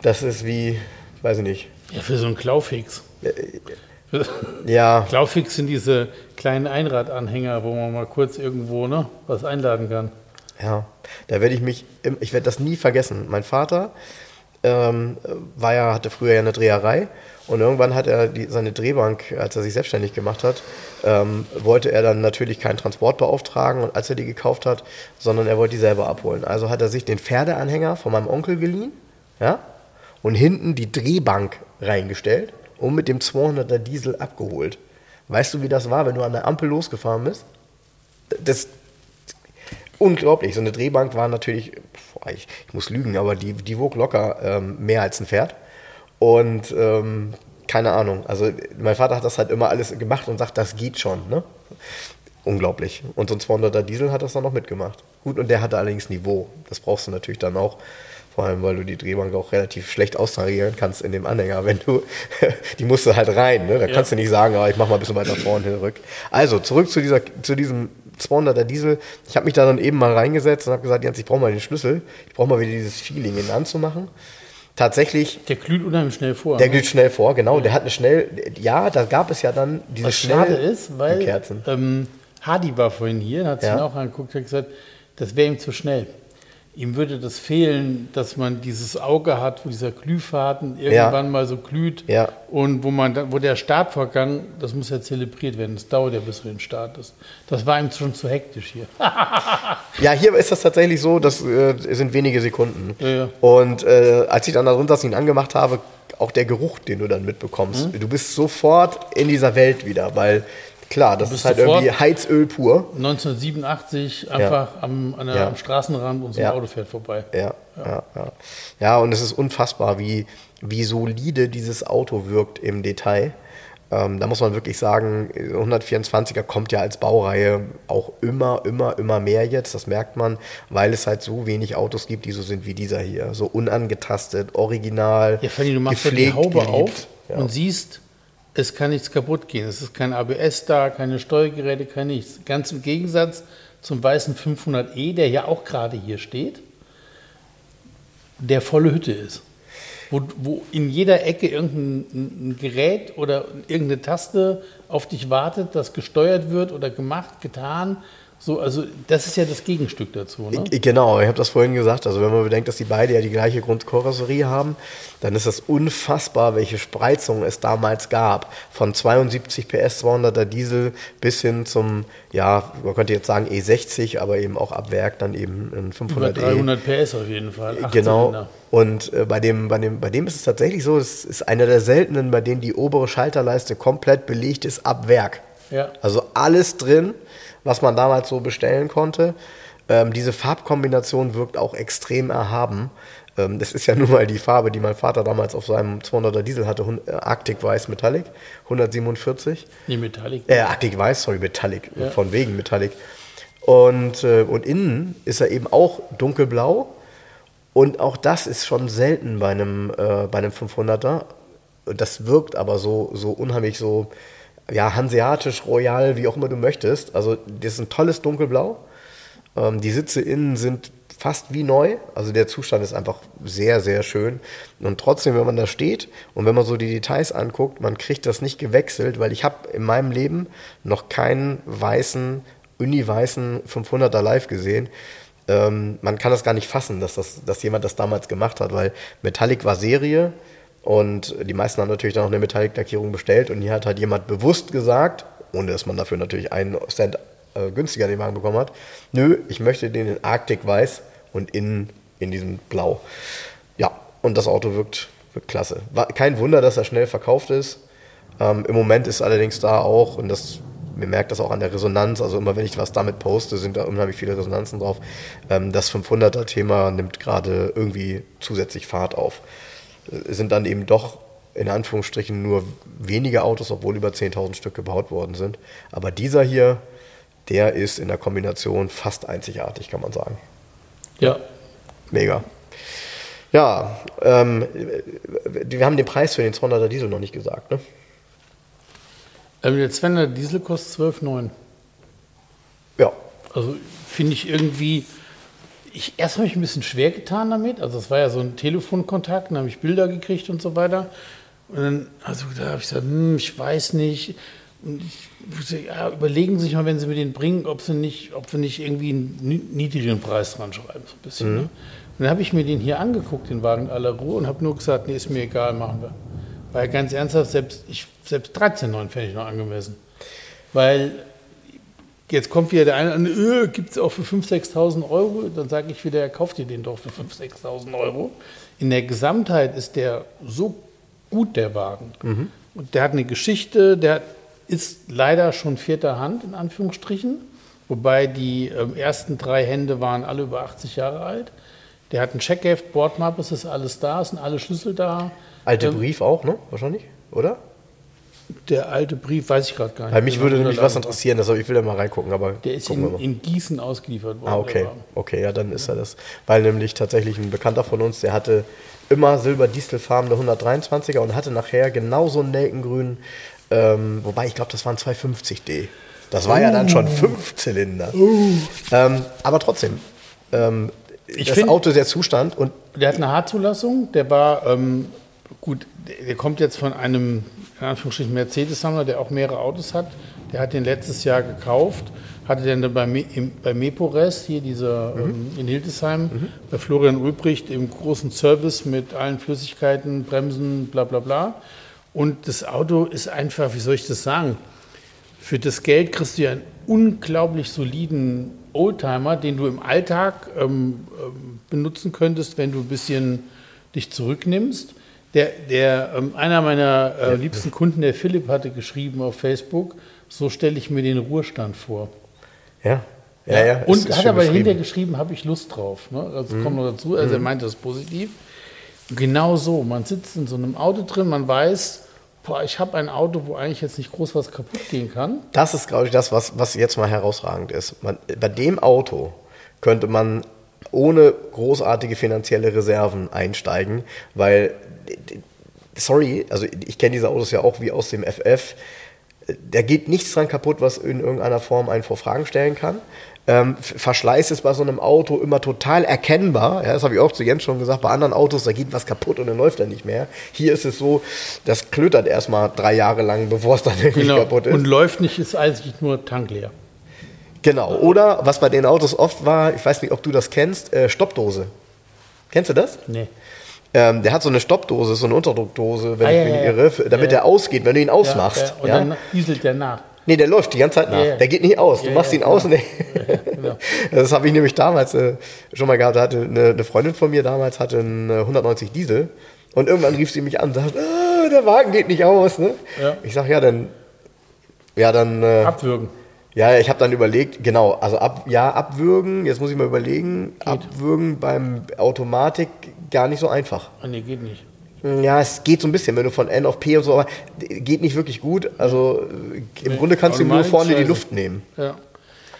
das ist wie, weiß ich nicht. Ja, für so einen Klaufix. Ja. Klaufix sind diese kleinen Einradanhänger, wo man mal kurz irgendwo ne, was einladen kann. Ja, da werde ich mich, ich werde das nie vergessen. Mein Vater ähm, war ja, hatte früher ja eine Dreherei und irgendwann hat er die, seine Drehbank, als er sich selbstständig gemacht hat, ähm, wollte er dann natürlich keinen Transport beauftragen und als er die gekauft hat, sondern er wollte die selber abholen. Also hat er sich den Pferdeanhänger von meinem Onkel geliehen, ja, und hinten die Drehbank reingestellt und mit dem 200er Diesel abgeholt. Weißt du, wie das war, wenn du an der Ampel losgefahren bist? Das, unglaublich. So eine Drehbank war natürlich, ich, ich, muss lügen, aber die, die wog locker ähm, mehr als ein Pferd. Und ähm, keine Ahnung. Also mein Vater hat das halt immer alles gemacht und sagt, das geht schon. Ne? Unglaublich. Und so ein 200er Diesel hat das dann noch mitgemacht. Gut, und der hatte allerdings Niveau. Das brauchst du natürlich dann auch. Vor allem, weil du die Drehbank auch relativ schlecht austarieren kannst in dem Anhänger. Wenn du, die musst du halt rein. Ne? Da ja. kannst du nicht sagen, oh, ich mach mal ein bisschen weiter vorne zurück. Also, zurück zu, dieser, zu diesem 200er Diesel. Ich habe mich da dann eben mal reingesetzt und habe gesagt, Jens, ich brauche mal den Schlüssel. Ich brauche mal wieder dieses Feeling, ihn anzumachen. Tatsächlich. Der glüht unheimlich schnell vor. Der ne? glüht schnell vor, genau. Ja. Der hat eine schnell. Ja, da gab es ja dann diese Was schnell schade ist, weil Kerzen. Ähm, Hardy war vorhin hier, hat sich ja. auch angeguckt, hat gesagt, das wäre ihm zu schnell ihm würde das fehlen, dass man dieses Auge hat, wo dieser Glühfaden irgendwann ja. mal so glüht ja. und wo man, wo der Startvorgang, das muss ja zelebriert werden, das dauert ja bis du den Start ist. Das war ihm schon zu hektisch hier. ja, hier ist das tatsächlich so, das äh, sind wenige Sekunden. Ja, und äh, als ich dann da drunter ihn angemacht habe, auch der Geruch, den du dann mitbekommst, mhm. du bist sofort in dieser Welt wieder, weil Klar, das ist halt irgendwie Heizöl pur. 1987 einfach ja. am, der, ja. am, Straßenrand und so ein ja. Auto fährt vorbei. Ja, ja, ja. Ja, und es ist unfassbar, wie, wie solide dieses Auto wirkt im Detail. Ähm, da muss man wirklich sagen, 124er kommt ja als Baureihe auch immer, immer, immer mehr jetzt. Das merkt man, weil es halt so wenig Autos gibt, die so sind wie dieser hier. So unangetastet, original. Ja, Fanny, du machst gepflegt, die Haube geliebt. auf und siehst es kann nichts kaputt gehen. Es ist kein ABS da, keine Steuergeräte, kein nichts. Ganz im Gegensatz zum weißen 500e, der ja auch gerade hier steht, der volle Hütte ist. Wo, wo in jeder Ecke irgendein Gerät oder irgendeine Taste auf dich wartet, das gesteuert wird oder gemacht, getan so, also das ist ja das Gegenstück dazu. Ne? Genau, ich habe das vorhin gesagt. Also wenn man bedenkt, dass die beide ja die gleiche Grundkarosserie haben, dann ist das unfassbar, welche Spreizung es damals gab. Von 72 PS 200er Diesel bis hin zum, ja, man könnte jetzt sagen E60, aber eben auch ab Werk dann eben ein 500 Über 300 PS auf jeden Fall. Genau. Und äh, bei, dem, bei, dem, bei dem ist es tatsächlich so, es ist einer der seltenen, bei denen die obere Schalterleiste komplett belegt ist ab Werk. Ja. Also alles drin was man damals so bestellen konnte. Ähm, diese Farbkombination wirkt auch extrem erhaben. Ähm, das ist ja nun mal die Farbe, die mein Vater damals auf seinem 200er Diesel hatte, äh, Arctic Weiß Metallic, 147. Nee, Metallic. Äh, Arctic Weiß, sorry, Metallic, ja. von wegen Metallic. Und, äh, und innen ist er eben auch dunkelblau. Und auch das ist schon selten bei einem, äh, bei einem 500er. Das wirkt aber so, so unheimlich so, ja, hanseatisch, royal, wie auch immer du möchtest. Also das ist ein tolles Dunkelblau. Ähm, die Sitze innen sind fast wie neu. Also der Zustand ist einfach sehr, sehr schön. Und trotzdem, wenn man da steht und wenn man so die Details anguckt, man kriegt das nicht gewechselt, weil ich habe in meinem Leben noch keinen weißen, uni-weißen 500er live gesehen. Ähm, man kann das gar nicht fassen, dass, das, dass jemand das damals gemacht hat, weil Metallic war Serie. Und die meisten haben natürlich dann auch eine Metallic-Lackierung bestellt und hier hat halt jemand bewusst gesagt, ohne dass man dafür natürlich einen Cent äh, günstiger den Wagen bekommen hat, nö, ich möchte den in Arctic weiß und innen in diesem Blau. Ja, und das Auto wirkt, wirkt klasse. War kein Wunder, dass er schnell verkauft ist. Ähm, Im Moment ist allerdings da auch, und das mir merkt das auch an der Resonanz, also immer wenn ich was damit poste, sind da unheimlich viele Resonanzen drauf. Ähm, das 500er-Thema nimmt gerade irgendwie zusätzlich Fahrt auf. Sind dann eben doch in Anführungsstrichen nur wenige Autos, obwohl über 10.000 Stück gebaut worden sind. Aber dieser hier, der ist in der Kombination fast einzigartig, kann man sagen. Ja. Mega. Ja, ähm, wir haben den Preis für den 200er Diesel noch nicht gesagt, ne? Ähm, der 200er Diesel kostet 12,9. Ja. Also finde ich irgendwie, ich, erst habe ich ein bisschen schwer getan damit. Also es war ja so ein Telefonkontakt, dann habe ich Bilder gekriegt und so weiter. Und dann also, da habe ich gesagt, hm, ich weiß nicht. Und ich wusste, ja, überlegen Sie sich mal, wenn Sie mir den bringen, ob Sie nicht, ob wir nicht irgendwie einen niedrigeren Preis dran schreiben, so ein bisschen. Mhm. Ne? Und dann habe ich mir den hier angeguckt, den Wagen aller Ruhe, und habe nur gesagt, nee, ist mir egal, machen wir. Weil ganz ernsthaft, selbst, ich, selbst 13,9 fände ich noch angemessen. Weil jetzt kommt wieder der eine an, äh, gibt es auch für 5.000, 6.000 Euro. Dann sage ich wieder, kauft ihr den doch für 5.000, 6.000 Euro. In der Gesamtheit ist der so gut, der Wagen. Mhm. Und der hat eine Geschichte, der ist leider schon vierter Hand, in Anführungsstrichen. Wobei die äh, ersten drei Hände waren alle über 80 Jahre alt. Der hat ein Checkheft, Bordmappe, es ist alles da, es sind alle Schlüssel da. Alte ähm, Brief auch, ne? Wahrscheinlich, oder? Der alte Brief weiß ich gerade gar nicht. Bei mich würde nämlich was interessieren, deshalb ich will da mal reingucken, aber der ist in, in, Gießen ausgeliefert worden. Ah, okay, okay, ja, dann ist er das, weil nämlich tatsächlich ein Bekannter von uns, der hatte immer silber-distelfarbene 123er und hatte nachher genauso einen Nelkengrün, ähm, wobei ich glaube, das waren 250D. Das war uh. ja dann schon oh. fünf Zylinder. Uh. Ähm, aber trotzdem, ähm, ich das find, Auto der Zustand und der hat eine H-Zulassung. Der war ähm, gut. Der kommt jetzt von einem in Anführungsstrichen Mercedes-Sammler, der auch mehrere Autos hat. Der hat den letztes Jahr gekauft, hatte den dann bei, Me, im, bei Mepores, hier dieser mhm. ähm, in Hildesheim, mhm. bei Florian Ulbricht im großen Service mit allen Flüssigkeiten, Bremsen, bla bla bla. Und das Auto ist einfach, wie soll ich das sagen? Für das Geld kriegst du ja einen unglaublich soliden Oldtimer, den du im Alltag ähm, ähm, benutzen könntest, wenn du ein bisschen dich zurücknimmst. Der, der ähm, einer meiner äh, liebsten Kunden, der Philipp, hatte geschrieben auf Facebook, so stelle ich mir den Ruhestand vor. Ja. Ja, ja, und hat aber hinterher geschrieben, habe ich Lust drauf. Ne? Das mhm. kommt noch dazu. Also mhm. er meinte das positiv. Genau so. Man sitzt in so einem Auto drin, man weiß, boah, ich habe ein Auto, wo eigentlich jetzt nicht groß was kaputt gehen kann. Das ist, glaube ich, das, was, was jetzt mal herausragend ist. Man, bei dem Auto könnte man ohne großartige finanzielle Reserven einsteigen, weil, sorry, also ich kenne diese Autos ja auch wie aus dem FF. Da geht nichts dran kaputt, was in irgendeiner Form einen vor Fragen stellen kann. Ähm, Verschleiß ist bei so einem Auto immer total erkennbar. Ja, das habe ich auch zu Jens schon gesagt. Bei anderen Autos, da geht was kaputt und dann läuft er nicht mehr. Hier ist es so, das klötert erstmal drei Jahre lang, bevor es dann irgendwie genau. kaputt ist. Und läuft nicht, ist eigentlich nur tankleer. Genau. Oder was bei den Autos oft war, ich weiß nicht, ob du das kennst, äh, Stoppdose. Kennst du das? Nee. Ähm, der hat so eine Stoppdose, so eine Unterdruckdose, wenn ah, ich ja, mich nicht irre, damit ja. er ausgeht, wenn du ihn ausmachst. Ja, und dann dieselt der nach. Nee, der läuft die ganze Zeit nach. Der geht nicht aus. Du machst ihn aus. Genau. Das habe ich nämlich damals äh, schon mal gehabt. Da hatte eine, eine, Freundin von mir damals hatte einen 190 Diesel. Und irgendwann rief sie mich an und sagte, ah, der Wagen geht nicht aus. Ne? Ja. Ich sage, ja, dann. Ja, dann. Äh, Abwürgen. Ja, ich habe dann überlegt, genau, also ab, ja, abwürgen, jetzt muss ich mal überlegen, geht. abwürgen beim Automatik gar nicht so einfach. Ah, nee, geht nicht. Ja, es geht so ein bisschen, wenn du von N auf P und so, aber geht nicht wirklich gut. Also im nee, Grunde kannst du nur vorne Scheiße. die Luft nehmen. Ja.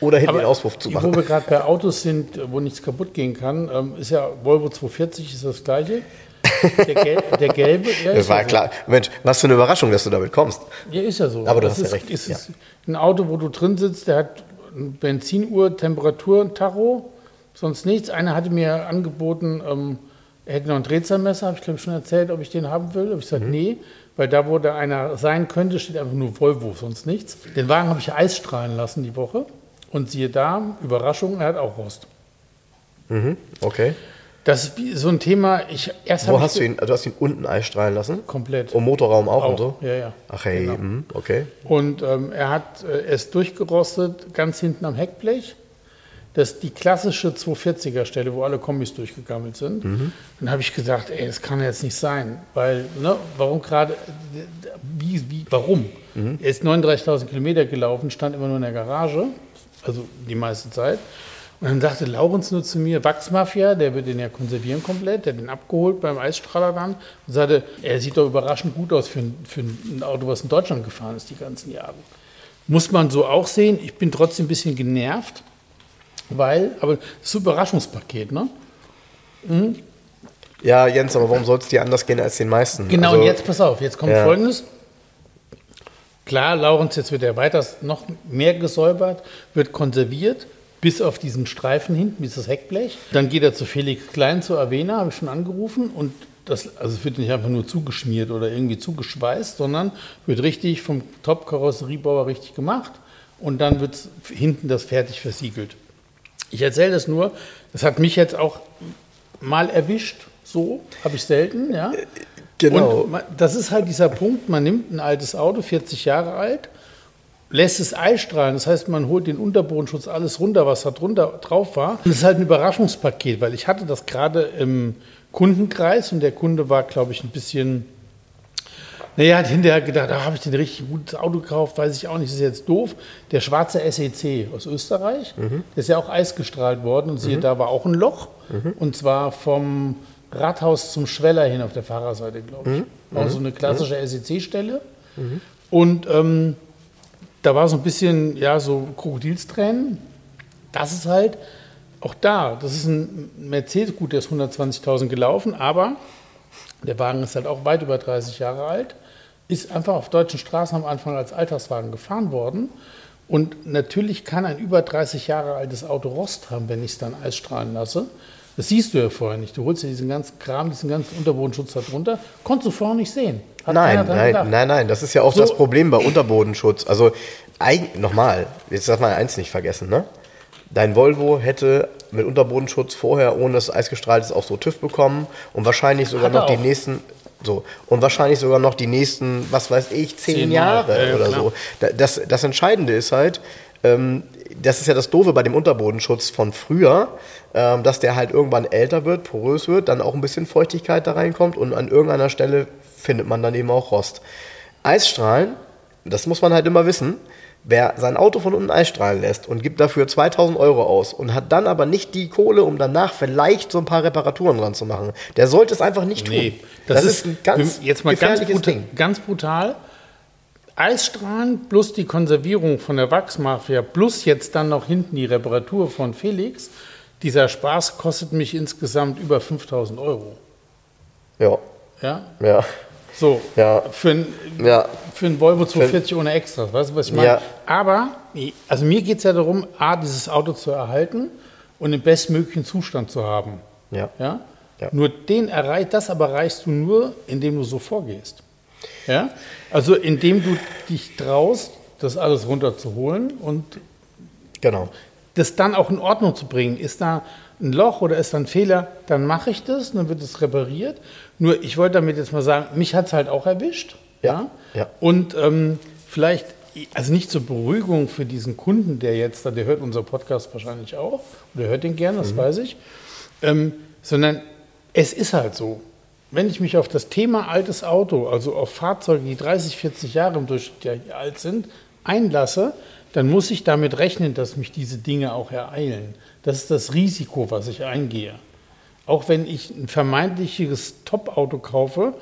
Oder hinten den Auspuff zu machen. Wo wir gerade bei Autos sind, wo nichts kaputt gehen kann, ähm, ist ja Volvo 240 ist das gleiche. Der, Gel der gelbe. Ja, das war ja klar. Mensch, was für eine Überraschung, dass du damit kommst. Ja, ist ja so. Aber du das hast ist, ja recht. Ist ja. ein Auto, wo du drin sitzt, der hat Benzinuhr, Temperatur, Tacho, sonst nichts. Einer hatte mir angeboten, ähm, er hätte noch ein Drehzahlmesser, habe ich glaube ich schon erzählt, ob ich den haben will. Habe ich gesagt, mhm. nee, weil da, wo da einer sein könnte, steht einfach nur Volvo, sonst nichts. Den Wagen habe ich Eis strahlen lassen die Woche. Und siehe da, Überraschung, er hat auch Rost. Mhm, okay. Das ist so ein Thema. Ich, erst Wo hast du ihn? Du hast ihn unten einstrahlen lassen? Komplett. Und Motorraum auch, auch. und so? Ja, ja. Ach hey, genau. mh, okay. Und ähm, er hat äh, es durchgerostet, ganz hinten am Heckblech. Das ist die klassische 240er Stelle, wo alle Kombis durchgegammelt sind. Mhm. Dann habe ich gesagt, ey, das kann jetzt nicht sein. Weil, ne, warum gerade, wie, wie, warum? Mhm. Er ist 39.000 Kilometer gelaufen, stand immer nur in der Garage, also die meiste Zeit. Und dann sagte Laurens nur zu mir, Wachsmafia, der wird den ja konservieren komplett, der hat den abgeholt beim Eisstrahler dann und sagte, er sieht doch überraschend gut aus für ein, für ein Auto, was in Deutschland gefahren ist die ganzen Jahre. Muss man so auch sehen. Ich bin trotzdem ein bisschen genervt, weil, aber das ist ein Überraschungspaket, ne? Mhm. Ja, Jens, aber warum soll es dir anders gehen als den meisten? Genau, also, und jetzt pass auf, jetzt kommt ja. folgendes. Klar, Laurens, jetzt wird er weiter noch mehr gesäubert, wird konserviert, bis auf diesen Streifen hinten, das Heckblech. Dann geht er zu Felix Klein, zu Avena, habe ich schon angerufen. Und das, also es wird nicht einfach nur zugeschmiert oder irgendwie zugeschweißt, sondern wird richtig vom Top-Karosseriebauer richtig gemacht. Und dann wird hinten das fertig versiegelt. Ich erzähle das nur, das hat mich jetzt auch mal erwischt, so habe ich selten, ja. Genau. Und das ist halt dieser Punkt, man nimmt ein altes Auto, 40 Jahre alt, lässt es einstrahlen. Das heißt, man holt den Unterbodenschutz alles runter, was da drunter drauf war. Und das ist halt ein Überraschungspaket, weil ich hatte das gerade im Kundenkreis und der Kunde war, glaube ich, ein bisschen, naja, hat hinterher gedacht, da habe ich den richtig gutes Auto gekauft, weiß ich auch nicht, das ist jetzt doof. Der schwarze SEC aus Österreich, mhm. der ist ja auch eisgestrahlt worden und siehe, mhm. da war auch ein Loch. Mhm. Und zwar vom Rathaus zum Schweller hin auf der Fahrerseite, glaube ich. Mhm. Auch so eine klassische mhm. SEC-Stelle. Mhm. Und ähm, da war so ein bisschen, ja, so Krokodilstränen. Das ist halt auch da, das ist ein Mercedes, gut, der ist 120.000 gelaufen, aber der Wagen ist halt auch weit über 30 Jahre alt, ist einfach auf deutschen Straßen am Anfang als Alltagswagen gefahren worden. Und natürlich kann ein über 30 Jahre altes Auto Rost haben, wenn ich es dann eisstrahlen lasse. Das siehst du ja vorher nicht. Du holst ja diesen ganzen Kram, diesen ganzen Unterbodenschutz da drunter. Konntest du vorher nicht sehen. Hat nein, nein, nein, nein. Das ist ja auch so. das Problem bei Unterbodenschutz. Also, nochmal, jetzt darf man eins nicht vergessen, ne? Dein Volvo hätte mit Unterbodenschutz vorher ohne das Eisgestrahltes auch so TÜV bekommen und wahrscheinlich sogar noch die nächsten so. Und wahrscheinlich sogar noch die nächsten, was weiß ich, zehn, zehn Jahre, Jahre ja, oder klar. so. Das, das Entscheidende ist halt, ähm, das ist ja das Doofe bei dem Unterbodenschutz von früher, ähm, dass der halt irgendwann älter wird, porös wird, dann auch ein bisschen Feuchtigkeit da reinkommt und an irgendeiner Stelle findet man dann eben auch Rost. Eisstrahlen, das muss man halt immer wissen, wer sein Auto von unten Eisstrahlen lässt und gibt dafür 2000 Euro aus und hat dann aber nicht die Kohle, um danach vielleicht so ein paar Reparaturen dran zu machen, der sollte es einfach nicht tun. Nee, das, das ist, ist ein ganz jetzt mal ganz brutal, Ding. ganz brutal. Eisstrahlen plus die Konservierung von der Wachsmafia plus jetzt dann noch hinten die Reparatur von Felix, dieser Spaß kostet mich insgesamt über 5000 Euro. Ja. Ja? Ja. So, ja. Für, ein, ja. für ein Volvo 240 ohne Extras, weißt du, was ich meine? Ja. Aber, also mir geht es ja darum, A, dieses Auto zu erhalten und im bestmöglichen Zustand zu haben. Ja. ja? ja. Nur den erreicht, das aber erreichst du nur, indem du so vorgehst. Ja? Also indem du dich traust, das alles runterzuholen und genau. das dann auch in Ordnung zu bringen. Ist da ein Loch oder ist da ein Fehler, dann mache ich das, dann wird es repariert. Nur ich wollte damit jetzt mal sagen, mich hat es halt auch erwischt. Ja. ja. Und ähm, vielleicht, also nicht zur Beruhigung für diesen Kunden, der jetzt, der hört unser Podcast wahrscheinlich auch, oder hört den gern, das mhm. weiß ich, ähm, sondern es ist halt so wenn ich mich auf das Thema altes Auto, also auf Fahrzeuge, die 30, 40 Jahre im Durchschnitt alt sind, einlasse, dann muss ich damit rechnen, dass mich diese Dinge auch ereilen. Das ist das Risiko, was ich eingehe. Auch wenn ich ein vermeintliches Top-Auto kaufe,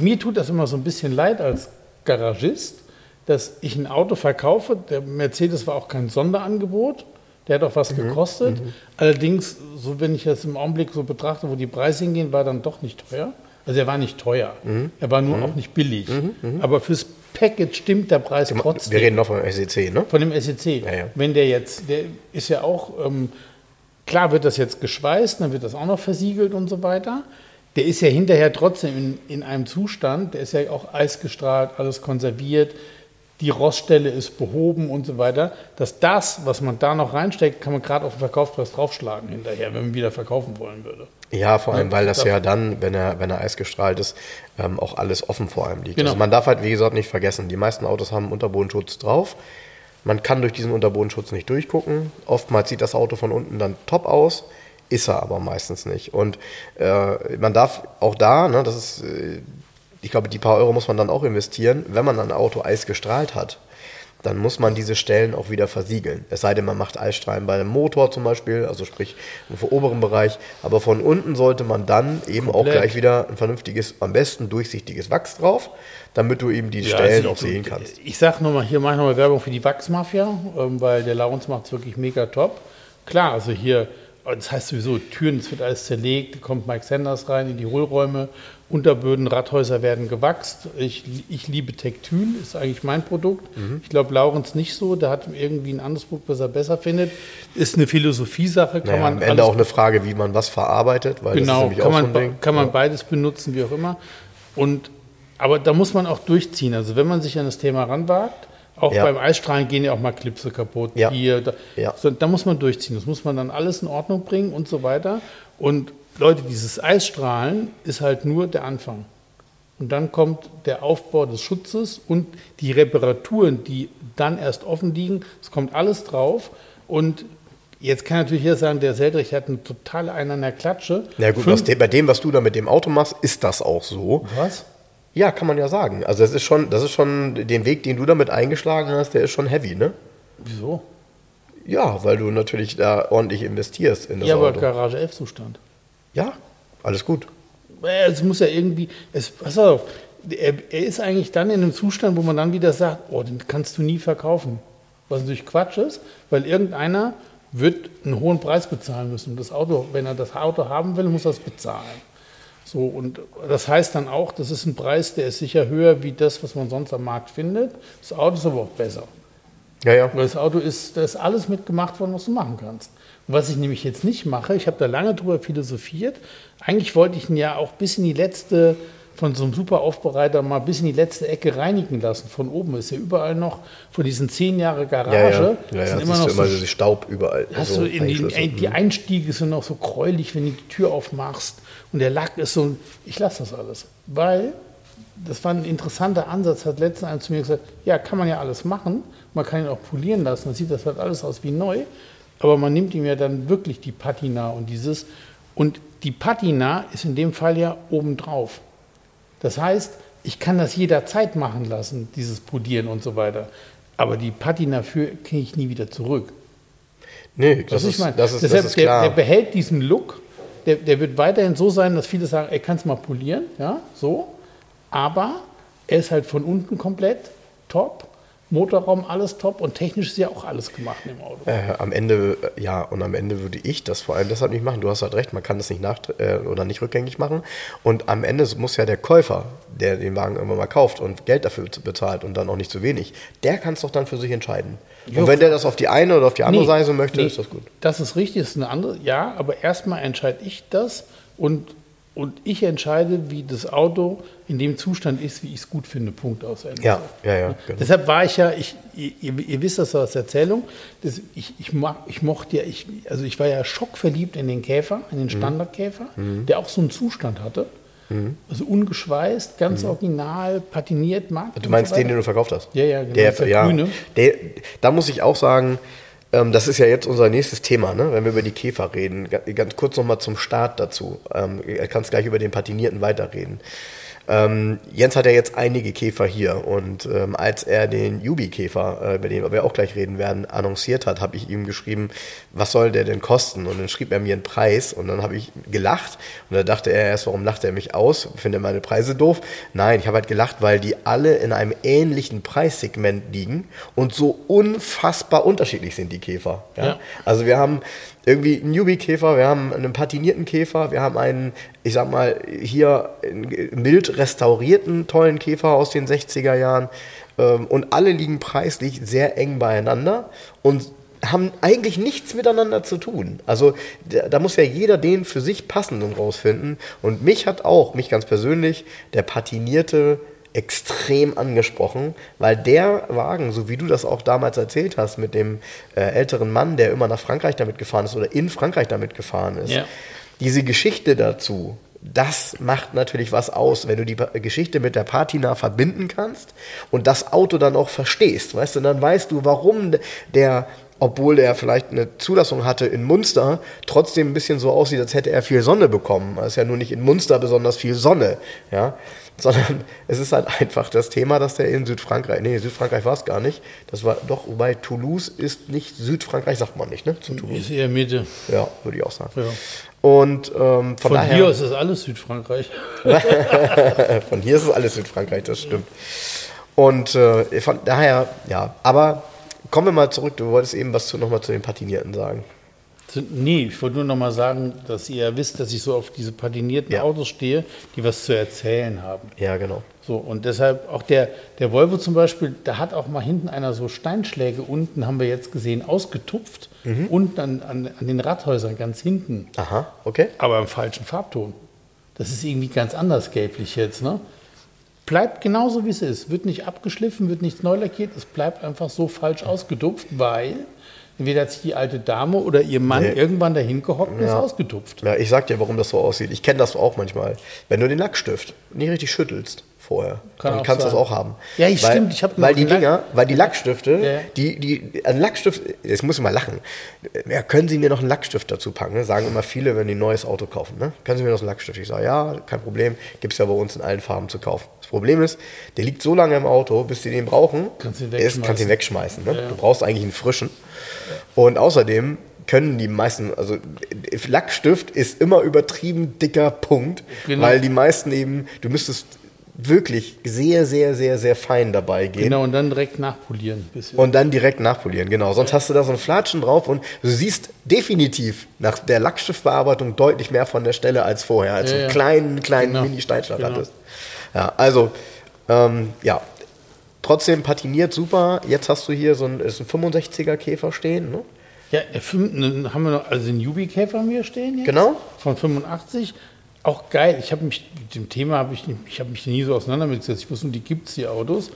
mir tut das immer so ein bisschen leid als Garagist, dass ich ein Auto verkaufe. Der Mercedes war auch kein Sonderangebot. Der hat auch was mhm. gekostet. Mhm. Allerdings, so wenn ich das im Augenblick so betrachte, wo die Preise hingehen, war dann doch nicht teuer. Also er war nicht teuer. Mhm. Er war nur mhm. auch nicht billig. Mhm. Mhm. Aber fürs Package stimmt der Preis trotzdem. Wir reden noch vom SEC, ne? Von dem SEC. Ja, ja. Wenn der jetzt, der ist ja auch, ähm, klar wird das jetzt geschweißt, dann wird das auch noch versiegelt und so weiter. Der ist ja hinterher trotzdem in, in einem Zustand, der ist ja auch eisgestrahlt, alles konserviert die Roststelle ist behoben und so weiter, dass das, was man da noch reinsteckt, kann man gerade auf den Verkaufspreis draufschlagen hinterher, wenn man wieder verkaufen wollen würde. Ja, vor allem, weil das ja dann, wenn er, wenn er eisgestrahlt ist, ähm, auch alles offen vor einem liegt. Genau. Also man darf halt, wie gesagt, nicht vergessen, die meisten Autos haben Unterbodenschutz drauf. Man kann durch diesen Unterbodenschutz nicht durchgucken. Oftmals sieht das Auto von unten dann top aus, ist er aber meistens nicht. Und äh, man darf auch da, ne, das ist äh, ich glaube, die paar Euro muss man dann auch investieren, wenn man ein Auto eisgestrahlt hat. Dann muss man diese Stellen auch wieder versiegeln. Es sei denn, man macht Eisstrahlen bei einem Motor zum Beispiel, also sprich im oberen Bereich. Aber von unten sollte man dann eben Komplett. auch gleich wieder ein vernünftiges, am besten durchsichtiges Wachs drauf, damit du eben die Stellen also auch sehen kannst. Ich sag nochmal, hier mache ich nochmal Werbung für die Wachsmafia, ähm, weil der Laurens macht es wirklich mega top. Klar, also hier, das heißt sowieso, Türen, es wird alles zerlegt, kommt Mike Sanders rein in die Hohlräume, Unterböden, Radhäuser werden gewachst. Ich, ich liebe Tektyl, ist eigentlich mein Produkt. Mhm. Ich glaube, Laurens nicht so, der hat irgendwie ein anderes Produkt, was er besser findet. Ist eine Philosophiesache, kann Naja, man am Ende auch eine Frage, wie man was verarbeitet, weil Genau, kann auch so man, Ding. kann man beides benutzen, wie auch immer. Und, aber da muss man auch durchziehen. Also wenn man sich an das Thema ranwagt, auch Ja. beim Eisstrahlen gehen ja auch mal Klipse kaputt. Ja. Hier, da, Ja. so, da muss man durchziehen. Das muss man dann alles in Ordnung bringen und so weiter. Und Leute, dieses Eisstrahlen ist halt nur der Anfang. Und dann kommt der Aufbau des Schutzes und die Reparaturen, die dann erst offen liegen. Es kommt alles drauf. Und jetzt kann natürlich jeder sagen, der Seldrich hat eine totale Einen an der Klatsche. Ja gut, was, bei dem, was du da mit dem Auto machst, ist das auch so. Was? Ja, kann man ja sagen. Also das ist schon, das ist schon den Weg, den du damit eingeschlagen hast, der ist schon heavy, ne? Wieso? Ja, weil du natürlich da ordentlich investierst in das ja, aber Auto. Garage 11 Zustand. Ja, alles gut. Es muss ja irgendwie, es, pass auf, er, er ist eigentlich dann in einem Zustand, wo man dann wieder sagt, oh, den kannst du nie verkaufen. Was natürlich Quatsch ist, weil irgendeiner wird einen hohen Preis bezahlen müssen. Und das Auto, wenn er das Auto haben will, muss er es bezahlen. So, und das heißt dann auch, das ist ein Preis, der ist sicher höher wie das, was man sonst am Markt findet. Das Auto ist aber auch besser. Ja, ja. Weil das Auto ist, da ist alles mitgemacht worden, was du machen kannst. Was ich nämlich jetzt nicht mache, ich habe da lange drüber philosophiert. Eigentlich wollte ich ihn ja auch bis in die letzte, von so einem super Aufbereiter mal bis in die letzte Ecke reinigen lassen. Von oben ist ja überall noch, von diesen zehn Jahre Garage, Ja, ja. ja, sind immer noch immer so so Staub überall. Hast so du in die, eingeschlüsselt. die Einstiege sind noch so gräulich, wenn du die Tür aufmachst und der Lack ist so. Ich lasse das alles, weil das war ein interessanter Ansatz. Hat letztens einer zu mir gesagt: Ja, kann man ja alles machen. Man kann ihn auch polieren lassen. Dann sieht das halt alles aus wie neu. Aber man nimmt ihm ja dann wirklich die Patina und dieses. Und die Patina ist in dem Fall ja obendrauf. Das heißt, ich kann das jederzeit machen lassen, dieses Polieren und so weiter. Aber die Patina für kriege ich nie wieder zurück. Nee, das ist, meine, das ist, deshalb, das ist der, klar. der behält diesen Look. Der, der wird weiterhin so sein, dass viele sagen, er kann es mal polieren, ja, so. Aber er ist halt von unten komplett top. Motorraum alles top und technisch ist ja auch alles gemacht im Auto. Äh, am Ende, äh, ja, und am Ende würde ich das vor allem deshalb nicht machen. Du hast halt recht, man kann das nicht nach äh, oder nicht rückgängig machen. Und am Ende muss ja der Käufer, der den Wagen irgendwann mal kauft und Geld dafür bezahlt und dann auch nicht zu wenig, der kann es doch dann für sich entscheiden. Jo. Und wenn der das auf die eine oder auf die andere Nee, Seite möchte, nee, ist das gut. Das ist richtig, das ist eine andere, ja, aber erstmal entscheide ich das und, und ich entscheide, wie das Auto in dem Zustand ist, wie ich es gut finde. Punkt aus. Ende. Ja, ja, ja. Genau. Deshalb war ich ja, ich, ihr, ihr wisst das aus der Erzählung, das, ich, ich, mag, ich mochte ja, ich, also ich war ja schockverliebt in den Käfer, in Mhm. den Standardkäfer, der auch so einen Zustand hatte. Also ungeschweißt, ganz original, patiniert, mag. Mhm. Du meinst den, den du verkauft hast? Ja, ja, genau, Der, der ja, grüne. Der, da muss ich auch sagen, ähm, das ist ja jetzt unser nächstes Thema, ne? wenn wir über die Käfer reden. Ga- Ganz kurz nochmal zum Start dazu. Ähm, kannst gleich über den Patinierten weiterreden. Ähm, Jens hat ja jetzt einige Käfer hier und ähm, als er den Jubi-Käfer, äh, über den wir auch gleich reden werden, annonciert hat, habe ich ihm geschrieben, was soll der denn kosten? Und dann schrieb er mir einen Preis und dann habe ich gelacht und da dachte er erst, warum lacht er mich aus? Findet er meine Preise doof? Nein, ich habe halt gelacht, weil die alle in einem ähnlichen Preissegment liegen und so unfassbar unterschiedlich sind, die Käfer. Ja? Ja. Also wir haben irgendwie einen Newbie-Käfer, wir haben einen patinierten Käfer, wir haben einen, ich sag mal, hier mild restaurierten tollen Käfer aus den 60er Jahren ähm, und alle liegen preislich sehr eng beieinander und haben eigentlich nichts miteinander zu tun. Also da muss ja jeder den für sich passenden rausfinden und mich hat auch, mich ganz persönlich, der patinierte extrem angesprochen, weil der Wagen, so wie du das auch damals erzählt hast, mit dem äh, älteren Mann, der immer nach Frankreich damit gefahren ist oder in Frankreich damit gefahren ist, Ja. diese Geschichte dazu, das macht natürlich was aus, wenn du die Geschichte mit der Patina verbinden kannst und das Auto dann auch verstehst, weißt du, dann weißt du, warum der obwohl er vielleicht eine Zulassung hatte in Munster, trotzdem ein bisschen so aussieht, als hätte er viel Sonne bekommen. Es ist ja nur nicht in Munster besonders viel Sonne, ja, sondern es ist halt einfach das Thema, dass der in Südfrankreich, nee, Südfrankreich war es gar nicht, das war doch, wobei Toulouse ist nicht Südfrankreich, sagt man nicht, ne, zu Toulouse. Ist eher Mitte. Ja, würde ich auch sagen. Ja. Und ähm, von, Von daher, hier ist alles Südfrankreich. von hier ist es alles Südfrankreich, das stimmt. Und äh, von daher, ja, aber kommen wir mal zurück, du wolltest eben was zu, nochmal zu den Patinierten sagen. Nee, ich wollte nur noch mal sagen, dass ihr ja wisst, dass ich so auf diese patinierten Ja. Autos stehe, die was zu erzählen haben. Ja, genau. So, und deshalb auch der, der Volvo zum Beispiel, da hat auch mal hinten einer so Steinschläge unten, haben wir jetzt gesehen, ausgetupft. Unten an, an, an den Radhäusern ganz hinten. Aha, okay. Aber im falschen Farbton. Das ist irgendwie ganz anders gelblich jetzt, ne? Bleibt genauso wie es ist. Wird nicht abgeschliffen, wird nichts neu lackiert. Es bleibt einfach so falsch ausgetupft, weil entweder hat sich die alte Dame oder ihr Mann Nee. irgendwann dahin gehockt und ist Ja. ausgetupft. Ja, ich sag dir, warum das so aussieht. Ich kenne das auch manchmal. Wenn du den Lackstift nicht richtig schüttelst vorher, Kann dann kannst du das auch haben. Ja, weil, stimmt, ich hab Weil die Lack- Dinger, weil die Lackstifte, Ja. die, die, ein Lackstift, jetzt muss ich mal lachen. Ja, können Sie mir noch einen Lackstift dazu packen? Ne? Sagen immer viele, wenn die ein neues Auto kaufen. Ne? Können Sie mir noch einen Lackstift? Ich sage, ja, kein Problem. Gibt es ja bei uns in allen Farben zu kaufen. Das Problem ist, der liegt so lange im Auto, bis Sie den brauchen, Kannst ihn ist- wegschmeißen. kannst ihn wegschmeißen. Ne? Ja. Du brauchst eigentlich einen frischen. Und außerdem können die meisten, also Lackstift ist immer übertrieben dicker Punkt, Genau. weil die meisten eben, du müsstest wirklich sehr, sehr, sehr, sehr fein dabei gehen. Genau, und dann direkt nachpolieren. bisschen. Und dann direkt nachpolieren, genau. Sonst hast du da so ein Flatschen drauf und du siehst definitiv nach der Lackstiftbearbeitung deutlich mehr von der Stelle als vorher, als Ja, du einen ja. kleinen, kleinen Genau. Mini-Steinschlag Genau. hattest. Ja, also, ähm, ja. Trotzdem patiniert super. Jetzt hast du hier so ein, ist ein 65er Käfer stehen, ne? Ja, dann haben wir noch, also den Jubi-Käfer haben wir stehen jetzt. Genau. Von 85. Auch geil. Ich habe mich, mit dem Thema habe ich, ich habe mich nie so auseinandergesetzt. Ich wusste, die gibt es, die Autos.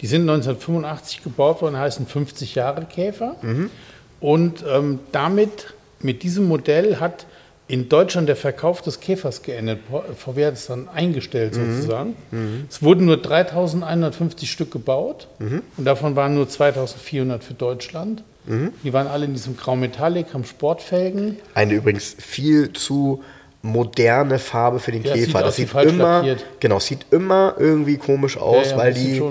Die sind 1985 gebaut worden, heißen 50 Jahre Käfer. Und ähm, damit, mit diesem Modell hat in Deutschland der Verkauf des Käfers geendet. VW hat es dann eingestellt sozusagen. Es wurden nur 3150 Stück gebaut und davon waren nur 2400 für Deutschland. Die waren alle in diesem Grau Metallic, haben Sportfelgen. Eine übrigens viel zu moderne Farbe für den Ja, sieht Käfer. das sieht falsch immer, lackiert. genau, sieht immer irgendwie komisch aus, ja, weil die,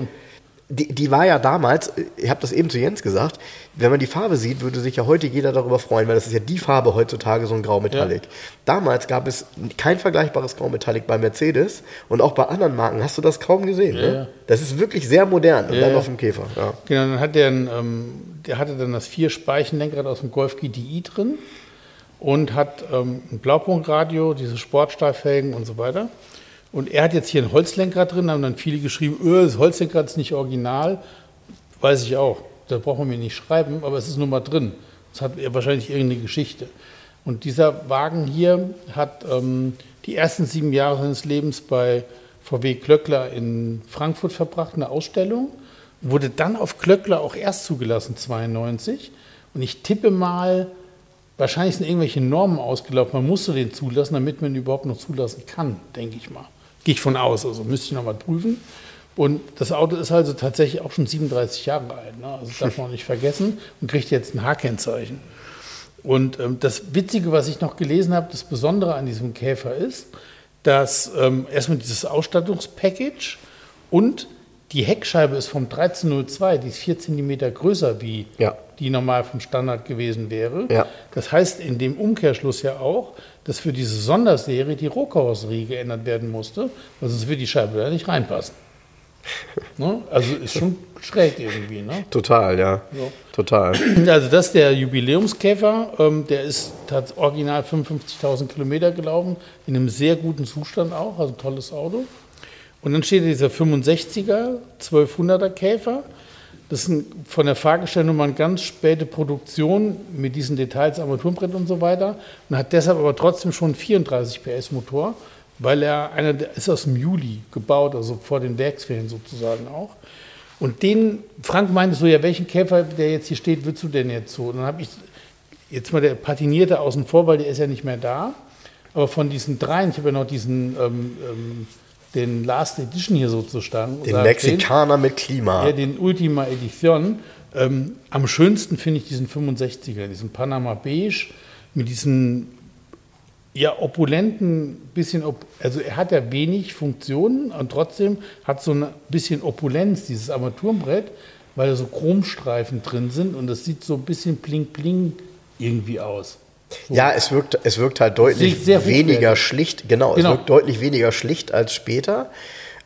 die, die war ja damals, ich habe das eben zu Jens gesagt, wenn man die Farbe sieht, würde sich ja heute jeder darüber freuen, weil das ist ja die Farbe heutzutage, so ein Grau Metallic. Damals gab es kein vergleichbares Grau Metallic bei Mercedes und auch bei anderen Marken hast du das kaum gesehen. Ja, ne? ja. Das ist wirklich sehr modern und Ja, dann ja. auf dem Käfer. Ja. Genau, dann hat der, ähm, der hatte dann das Vier-Speichen-Lenkrad aus dem Golf GTI drin und hat ähm, ein Blaupunktradio, diese Sportstahlfelgen und so weiter. Und er hat jetzt hier ein Holzlenkrad drin, haben dann viele geschrieben, öh, das Holzlenkrad ist nicht original. Weiß ich auch. Da braucht man mir nicht schreiben, aber es ist nun mal drin. Es hat wahrscheinlich irgendeine Geschichte. Und dieser Wagen hier hat ähm, die ersten sieben Jahre seines Lebens bei VW Klöckler in Frankfurt verbracht, eine Ausstellung. Wurde dann auf Klöckler auch erst zugelassen, 92. Und ich tippe mal, wahrscheinlich sind irgendwelche Normen ausgelaufen. Man musste den zulassen, damit man ihn überhaupt noch zulassen kann, denke ich mal. Gehe ich von aus, also müsste ich noch mal prüfen. Und das Auto ist also tatsächlich auch schon 37 Jahre alt, ne? also das darf man nicht vergessen und kriegt jetzt ein H-Kennzeichen. Und ähm, das Witzige, was ich noch gelesen habe, das Besondere an diesem Käfer ist, dass ähm, erstmal dieses Ausstattungspackage und die Heckscheibe ist vom 1302, die ist 4 cm größer, wie Ja. die normal vom Standard gewesen wäre. Ja. Das heißt in dem Umkehrschluss ja auch, dass für diese Sonderserie die Rohkarosserie geändert werden musste, weil sonst würde die Scheibe da nicht reinpassen. ne? Also ist schon schräg irgendwie. Ne? Total, ja. Ja. Total. Also das ist der Jubiläumskäfer, ähm, der ist hat original 55.000 Kilometer gelaufen, in einem sehr guten Zustand auch, also ein tolles Auto. Und dann steht dieser 65er 1200er Käfer. Das ist von der Fahrgestellnummer eine ganz späte Produktion mit diesen Details, Armaturenbrett und so weiter. Und hat deshalb aber trotzdem schon einen 34 PS Motor, weil er einer der ist aus dem Juli gebaut, also vor den Werksferien sozusagen auch. Und den, Frank meinte so, ja, welchen Käfer, der jetzt hier steht, würdest du denn jetzt so? Und dann habe ich jetzt mal der Patinierte außen vor, weil der ist ja nicht mehr da. Aber von diesen dreien, ich habe ja noch diesen, ähm, ähm, den Last Edition hier sozusagen. Den Mexikaner mit Klima. ja, den Ultima Edition. Ähm, am schönsten finde ich diesen 65er, diesen Panama Beige mit diesen ja, opulenten, bisschen, op also er hat ja wenig Funktionen und trotzdem hat so ein bisschen Opulenz, dieses Armaturenbrett, weil da so Chromstreifen drin sind und das sieht so ein bisschen bling-bling irgendwie aus. Ja, es wirkt, es wirkt halt deutlich weniger schlicht, genau, genau, es wirkt deutlich weniger schlicht als später.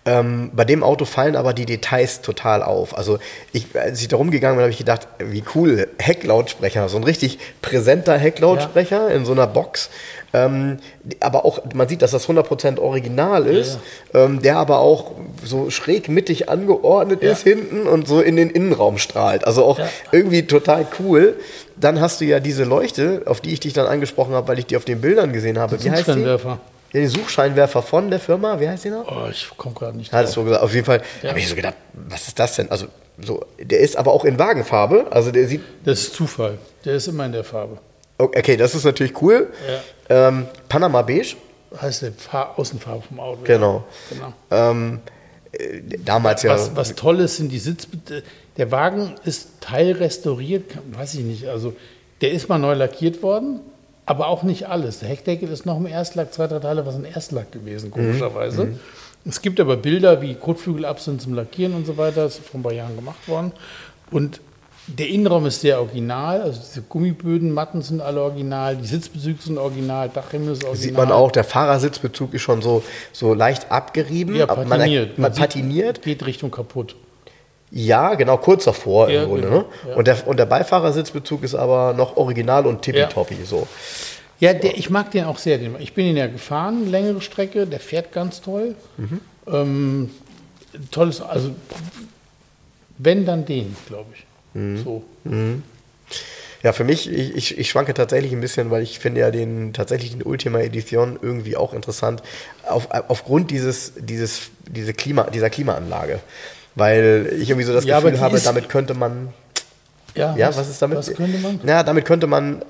Ähm, bei dem Auto fallen aber die Details total auf. Also ich, als ich da rumgegangen bin, habe ich gedacht, wie cool, Hecklautsprecher, so ein richtig präsenter Hecklautsprecher ja. in so einer Box. Ähm, aber auch, man sieht, dass das 100% original ist, ja, ja. Ähm, der aber auch so schräg mittig angeordnet ist hinten und so in den Innenraum strahlt. Also auch irgendwie total cool. Dann hast du ja diese Leuchte, auf die ich dich dann angesprochen habe, weil ich die auf den Bildern gesehen habe. Wie heißt die? Ja, den Suchscheinwerfer von der Firma, wie heißt die noch? Oh, ich komme gerade nicht drauf. Hat so gesagt. Auf jeden Fall ja. habe ich so gedacht, was ist das denn? Also, so, der ist aber auch in Wagenfarbe. Also der sieht. Das ist Zufall. Der ist immer in der Farbe. Okay, das ist natürlich cool. Ja. Ähm, Panama Beige. Heißt die Außenfarbe vom Auto. Genau. Ja. genau. Ähm, äh, damals ja. Was, was toll ist, sind die Sitz. Der Wagen ist teilrestauriert, weiß ich nicht. Also der ist mal neu lackiert worden aber auch nicht alles. Der Heckdeckel ist noch im Erstlack, zwei, drei Teile was ein Erstlack gewesen, komischerweise. Mhm. Es gibt aber Bilder wie Kotflügelabsatz zum Lackieren und so weiter, das ist vor ein paar Jahren gemacht worden. Und der Innenraum ist sehr original, also diese Gummiböden, Matten sind alle original, die Sitzbezüge sind original, Dachhimmel ist original. Sieht man auch, der Fahrersitzbezug ist schon so, so leicht abgerieben. Ja, patiniert. Man, man patiniert. Geht Richtung kaputt. Ja, genau, kurz davor ja, im Grunde. Genau, ne? ja. und, der, und der Beifahrersitzbezug ist aber noch original und tippitoppi. Ja. So. Ja, der, ich mag den auch sehr. Ich bin ihn ja gefahren, längere Strecke, der fährt ganz toll. Mhm. Ähm, tolles, also wenn, dann den, glaube ich. Mhm. So. Mhm. Ja, für mich, ich, ich, ich, schwanke tatsächlich ein bisschen, weil ich finde ja den tatsächlich den Ultima Edition irgendwie auch interessant, auf, aufgrund dieses, dieses, diese Klima, dieser Klimaanlage weil ich irgendwie so das ja, Gefühl habe, damit könnte man. Ja, ja was, was, ist damit? Was könnte man? Ja, damit könnte man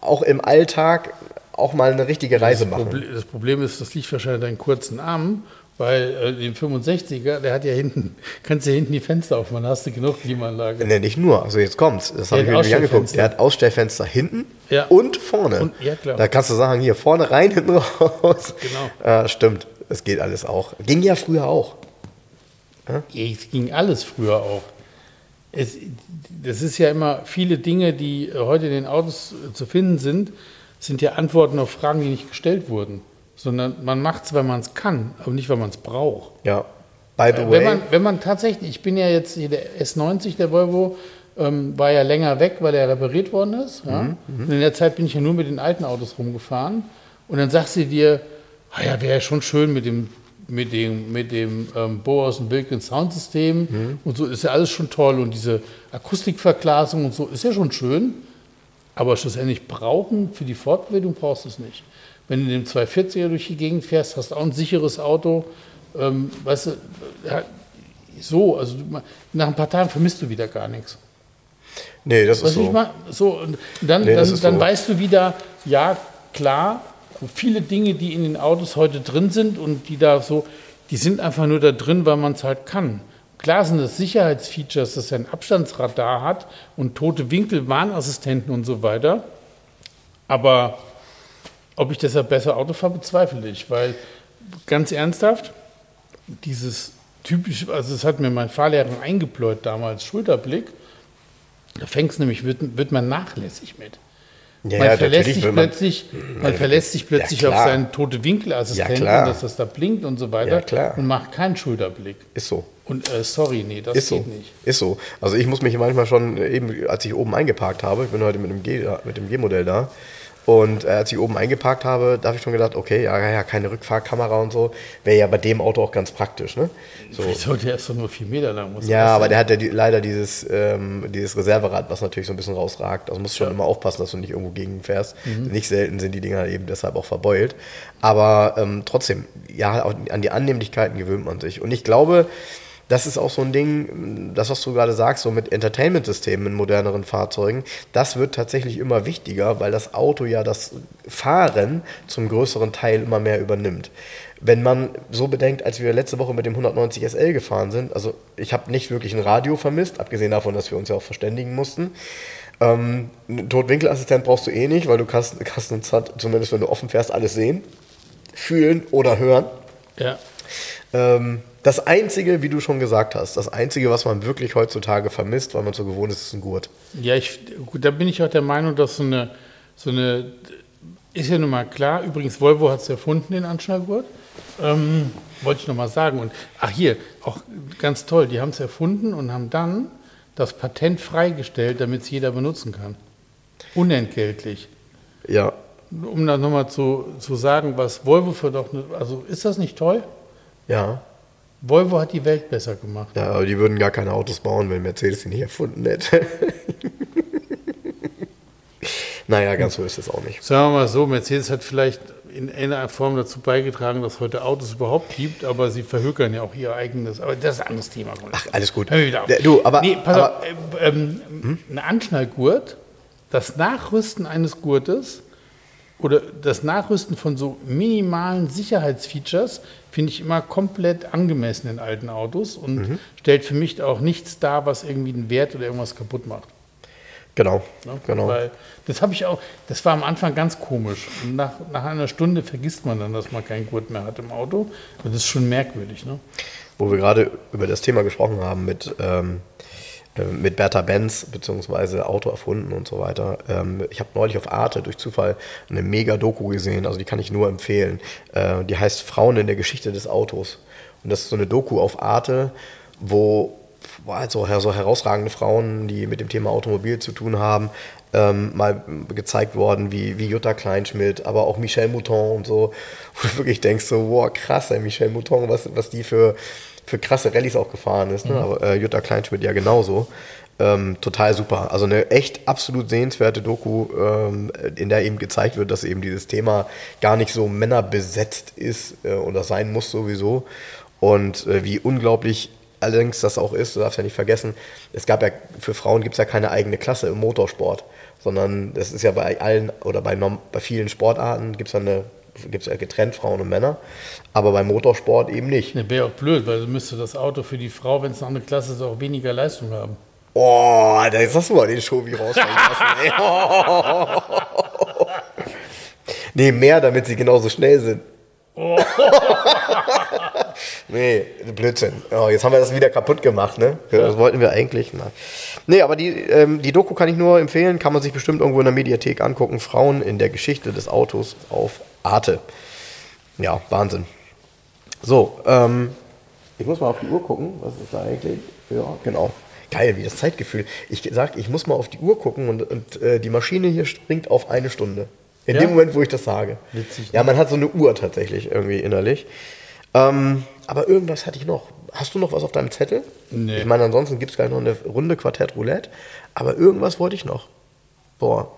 auch im Alltag auch mal eine richtige Reise das machen. Problem, das Problem ist, das liegt wahrscheinlich an deinen kurzen Armen, weil äh, den 65er, der hat ja hinten, kannst du ja hinten die Fenster aufmachen, hast du genug Klimaanlage. Ne, nicht nur, also jetzt kommt's, das habe ich mir angeguckt. Der hat Ausstellfenster hinten ja. und vorne. Und, ja, klar. Da kannst du sagen, hier vorne rein, hinten raus. Genau. Äh, stimmt, es geht alles auch. Ging ja früher auch. Ja? Es ging alles früher auch. Es, das ist ja immer viele Dinge, die heute in den Autos zu finden sind, sind ja Antworten auf Fragen, die nicht gestellt wurden. Sondern man macht es, weil man es kann, aber nicht, weil man es braucht. Ja. By the way. Wenn man, wenn man tatsächlich, ich bin ja jetzt hier der S90, der Volvo, ähm, war ja länger weg, weil er repariert worden ist. Ja? Mhm, und in der Zeit bin ich ja nur mit den alten Autos rumgefahren. Und dann sagst du dir, ah ja, wäre ja schon schön mit dem mit dem, mit dem ähm, Bose und Wilkins Soundsystem mhm. und so ist ja alles schon toll und diese Akustikverglasung und so ist ja schon schön, aber schlussendlich brauchen für die Fortbildung brauchst du es nicht. Wenn du in dem 240er durch die Gegend fährst, hast du auch ein sicheres Auto, ähm, weißt du, ja, so, also nach ein paar Tagen vermisst du wieder gar nichts. Nee, das ist so. Mal, so und dann, nee, dann, dann so. weißt du wieder, ja, klar, viele Dinge, die in den Autos heute drin sind und die da so, die sind einfach nur da drin, weil man es halt kann. Klar sind das Sicherheitsfeatures, dass er ein Abstandsradar hat und tote Winkel, Warnassistenten und so weiter. Aber ob ich deshalb besser Auto fahre, bezweifle ich, weil ganz ernsthaft, dieses typische, also das hat mir mein Fahrlehrer eingepläut damals, Schulterblick, da fängst nämlich, wird, wird man nachlässig mit. Ja, man, ja, verlässt sich plötzlich, man verlässt sich plötzlich ja, auf seinen tote Winkelassistenten, dass das da blinkt und so weiter und macht keinen Schulterblick. Ist so. Und äh, sorry, nee, das ist geht so. nicht. Ist so. Also ich muss mich manchmal schon, eben als ich oben eingeparkt habe, ich bin heute mit dem G-Modell da, und äh, als ich oben eingeparkt habe, da habe ich schon gedacht, okay, ja, ja, keine Rückfahrkamera und so. Wäre ja bei dem Auto auch ganz praktisch. Ne? So. Wieso, der ist doch nur vier Meter lang. Muss ja, aber der hat ja die, leider dieses, ähm, dieses Reserverad, was natürlich so ein bisschen rausragt. Also musst schon ja. immer aufpassen, dass du nicht irgendwo gegenfährst. Mhm. Nicht selten sind die Dinger eben deshalb auch verbeult. Aber ähm, trotzdem, ja, an die Annehmlichkeiten gewöhnt man sich. Und ich glaube, das ist auch so ein Ding, das, was du gerade sagst, so mit Entertainment-Systemen in moderneren Fahrzeugen, das wird tatsächlich immer wichtiger, weil das Auto ja das Fahren zum größeren Teil immer mehr übernimmt. Wenn man so bedenkt, als wir letzte Woche mit dem 190 SL gefahren sind, also ich habe nicht wirklich ein Radio vermisst, abgesehen davon, dass wir uns ja auch verständigen mussten. Ähm, einen Totwinkelassistent brauchst du eh nicht, weil du kannst, kannst uns hat, zumindest wenn du offen fährst, alles sehen, fühlen oder hören. Ja. Ähm, das Einzige, wie du schon gesagt hast, das Einzige, was man wirklich heutzutage vermisst, weil man so gewohnt ist, ist ein Gurt. Ja, ich, gut, da bin ich auch der Meinung, dass so eine, so eine, ist ja nun mal klar, übrigens, Volvo hat es erfunden, den Anschnallgurt. Ähm, wollte ich nochmal sagen. Und ach hier, auch ganz toll, die haben es erfunden und haben dann das Patent freigestellt, damit es jeder benutzen kann. Unentgeltlich. Ja. Um das nochmal zu, zu sagen, was Volvo für doch, also ist das nicht toll? Ja. Volvo hat die Welt besser gemacht. Ja, aber die würden gar keine Autos bauen, wenn Mercedes sie nicht erfunden hätte. naja, ganz so ist es auch nicht. Sagen wir mal so, Mercedes hat vielleicht in einer Form dazu beigetragen, dass es heute Autos überhaupt gibt, aber sie verhökern ja auch ihr eigenes. Aber das ist ein anderes Thema. Ach, alles gut. Du, aber, nee, pass aber auf, äh, ähm, ein Anschnallgurt, das Nachrüsten eines Gurtes oder das Nachrüsten von so minimalen Sicherheitsfeatures finde ich immer komplett angemessen in alten Autos und Mhm. stellt für mich auch nichts dar, was irgendwie einen Wert oder irgendwas kaputt macht. genau, Ne? genau. Weil das habe ich auch, das war am Anfang ganz komisch. Und nach, nach einer Stunde vergisst man dann, dass man keinen Gurt mehr hat im Auto. Und das ist schon merkwürdig. Ne? Wo wir gerade über das Thema gesprochen haben mit, ähm, äh, mit Bertha Benz, beziehungsweise Auto erfunden und so weiter. Ähm, ich habe neulich auf Arte durch Zufall eine mega Doku gesehen, also die kann ich nur empfehlen. Äh, die heißt Frauen in der Geschichte des Autos. Und das ist so eine Doku auf Arte, wo also so herausragende Frauen, die mit dem Thema Automobil zu tun haben, ähm, mal gezeigt worden, wie, wie Jutta Kleinschmidt, aber auch Michel Mouton und so, wo du wirklich denkst, so, wow, krass, ey, Michel Mouton, was, was die für, für krasse Rallyes auch gefahren ist, ne? aber äh, Jutta Kleinschmidt ja genauso. Ähm, total super. Also eine echt absolut sehenswerte Doku, ähm, in der eben gezeigt wird, dass eben dieses Thema gar nicht so männerbesetzt ist äh, oder sein muss sowieso. Und äh, wie unglaublich allerdings das auch ist, du darfst ja nicht vergessen, es gab ja, für Frauen gibt es ja keine eigene Klasse im Motorsport, sondern das ist ja bei allen oder bei, bei vielen Sportarten gibt es ja eine gibt ja getrennt Frauen und Männer, aber beim Motorsport eben nicht. Ne, wäre auch blöd, weil du müsste das Auto für die Frau, wenn es noch eine Klasse ist, auch weniger Leistung haben. Oh, da hast du mal den Show wie rausfallen lassen. ey. nee, mehr, damit sie genauso schnell sind. nee, Blödsinn. Oh, jetzt haben wir das wieder kaputt gemacht, ne? Das wollten wir eigentlich. Na. Nee, aber die, ähm, die Doku kann ich nur empfehlen, kann man sich bestimmt irgendwo in der Mediathek angucken. Frauen in der Geschichte des Autos auf Arte. Ja, Wahnsinn. So, ähm, ich muss mal auf die Uhr gucken. Was ist da eigentlich? Ja, genau. Geil, wie das Zeitgefühl. Ich sag, ich muss mal auf die Uhr gucken und, und äh, die Maschine hier springt auf eine Stunde. In Ja? dem Moment, wo ich das sage. Witzig, Ja, man hat so eine Uhr tatsächlich irgendwie innerlich. Ähm, aber irgendwas hatte ich noch. Hast du noch was auf deinem Zettel? Nee. Ich meine, ansonsten gibt es gleich noch eine Runde Quartett Roulette. Aber irgendwas wollte ich noch. Boah,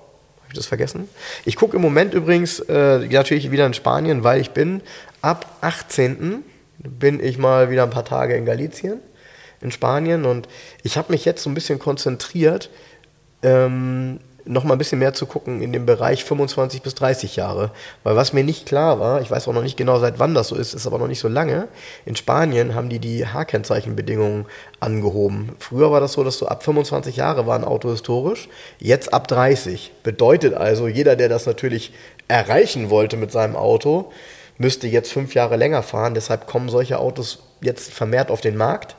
habe ich das vergessen? Ich gucke im Moment übrigens äh, natürlich wieder in Spanien, weil ich bin ab 18. bin ich mal wieder ein paar Tage in Galicien, in Spanien. Und ich habe mich jetzt so ein bisschen konzentriert, ähm, noch mal ein bisschen mehr zu gucken in dem Bereich 25 bis 30 Jahre. Weil was mir nicht klar war, ich weiß auch noch nicht genau, seit wann das so ist, ist aber noch nicht so lange, in Spanien haben die die H-Kennzeichenbedingungen angehoben. Früher war das so, dass so ab 25 Jahre war ein Auto historisch, jetzt ab 30. Bedeutet also, jeder, der das natürlich erreichen wollte mit seinem Auto, müsste jetzt fünf Jahre länger fahren. Deshalb kommen solche Autos jetzt vermehrt auf den Markt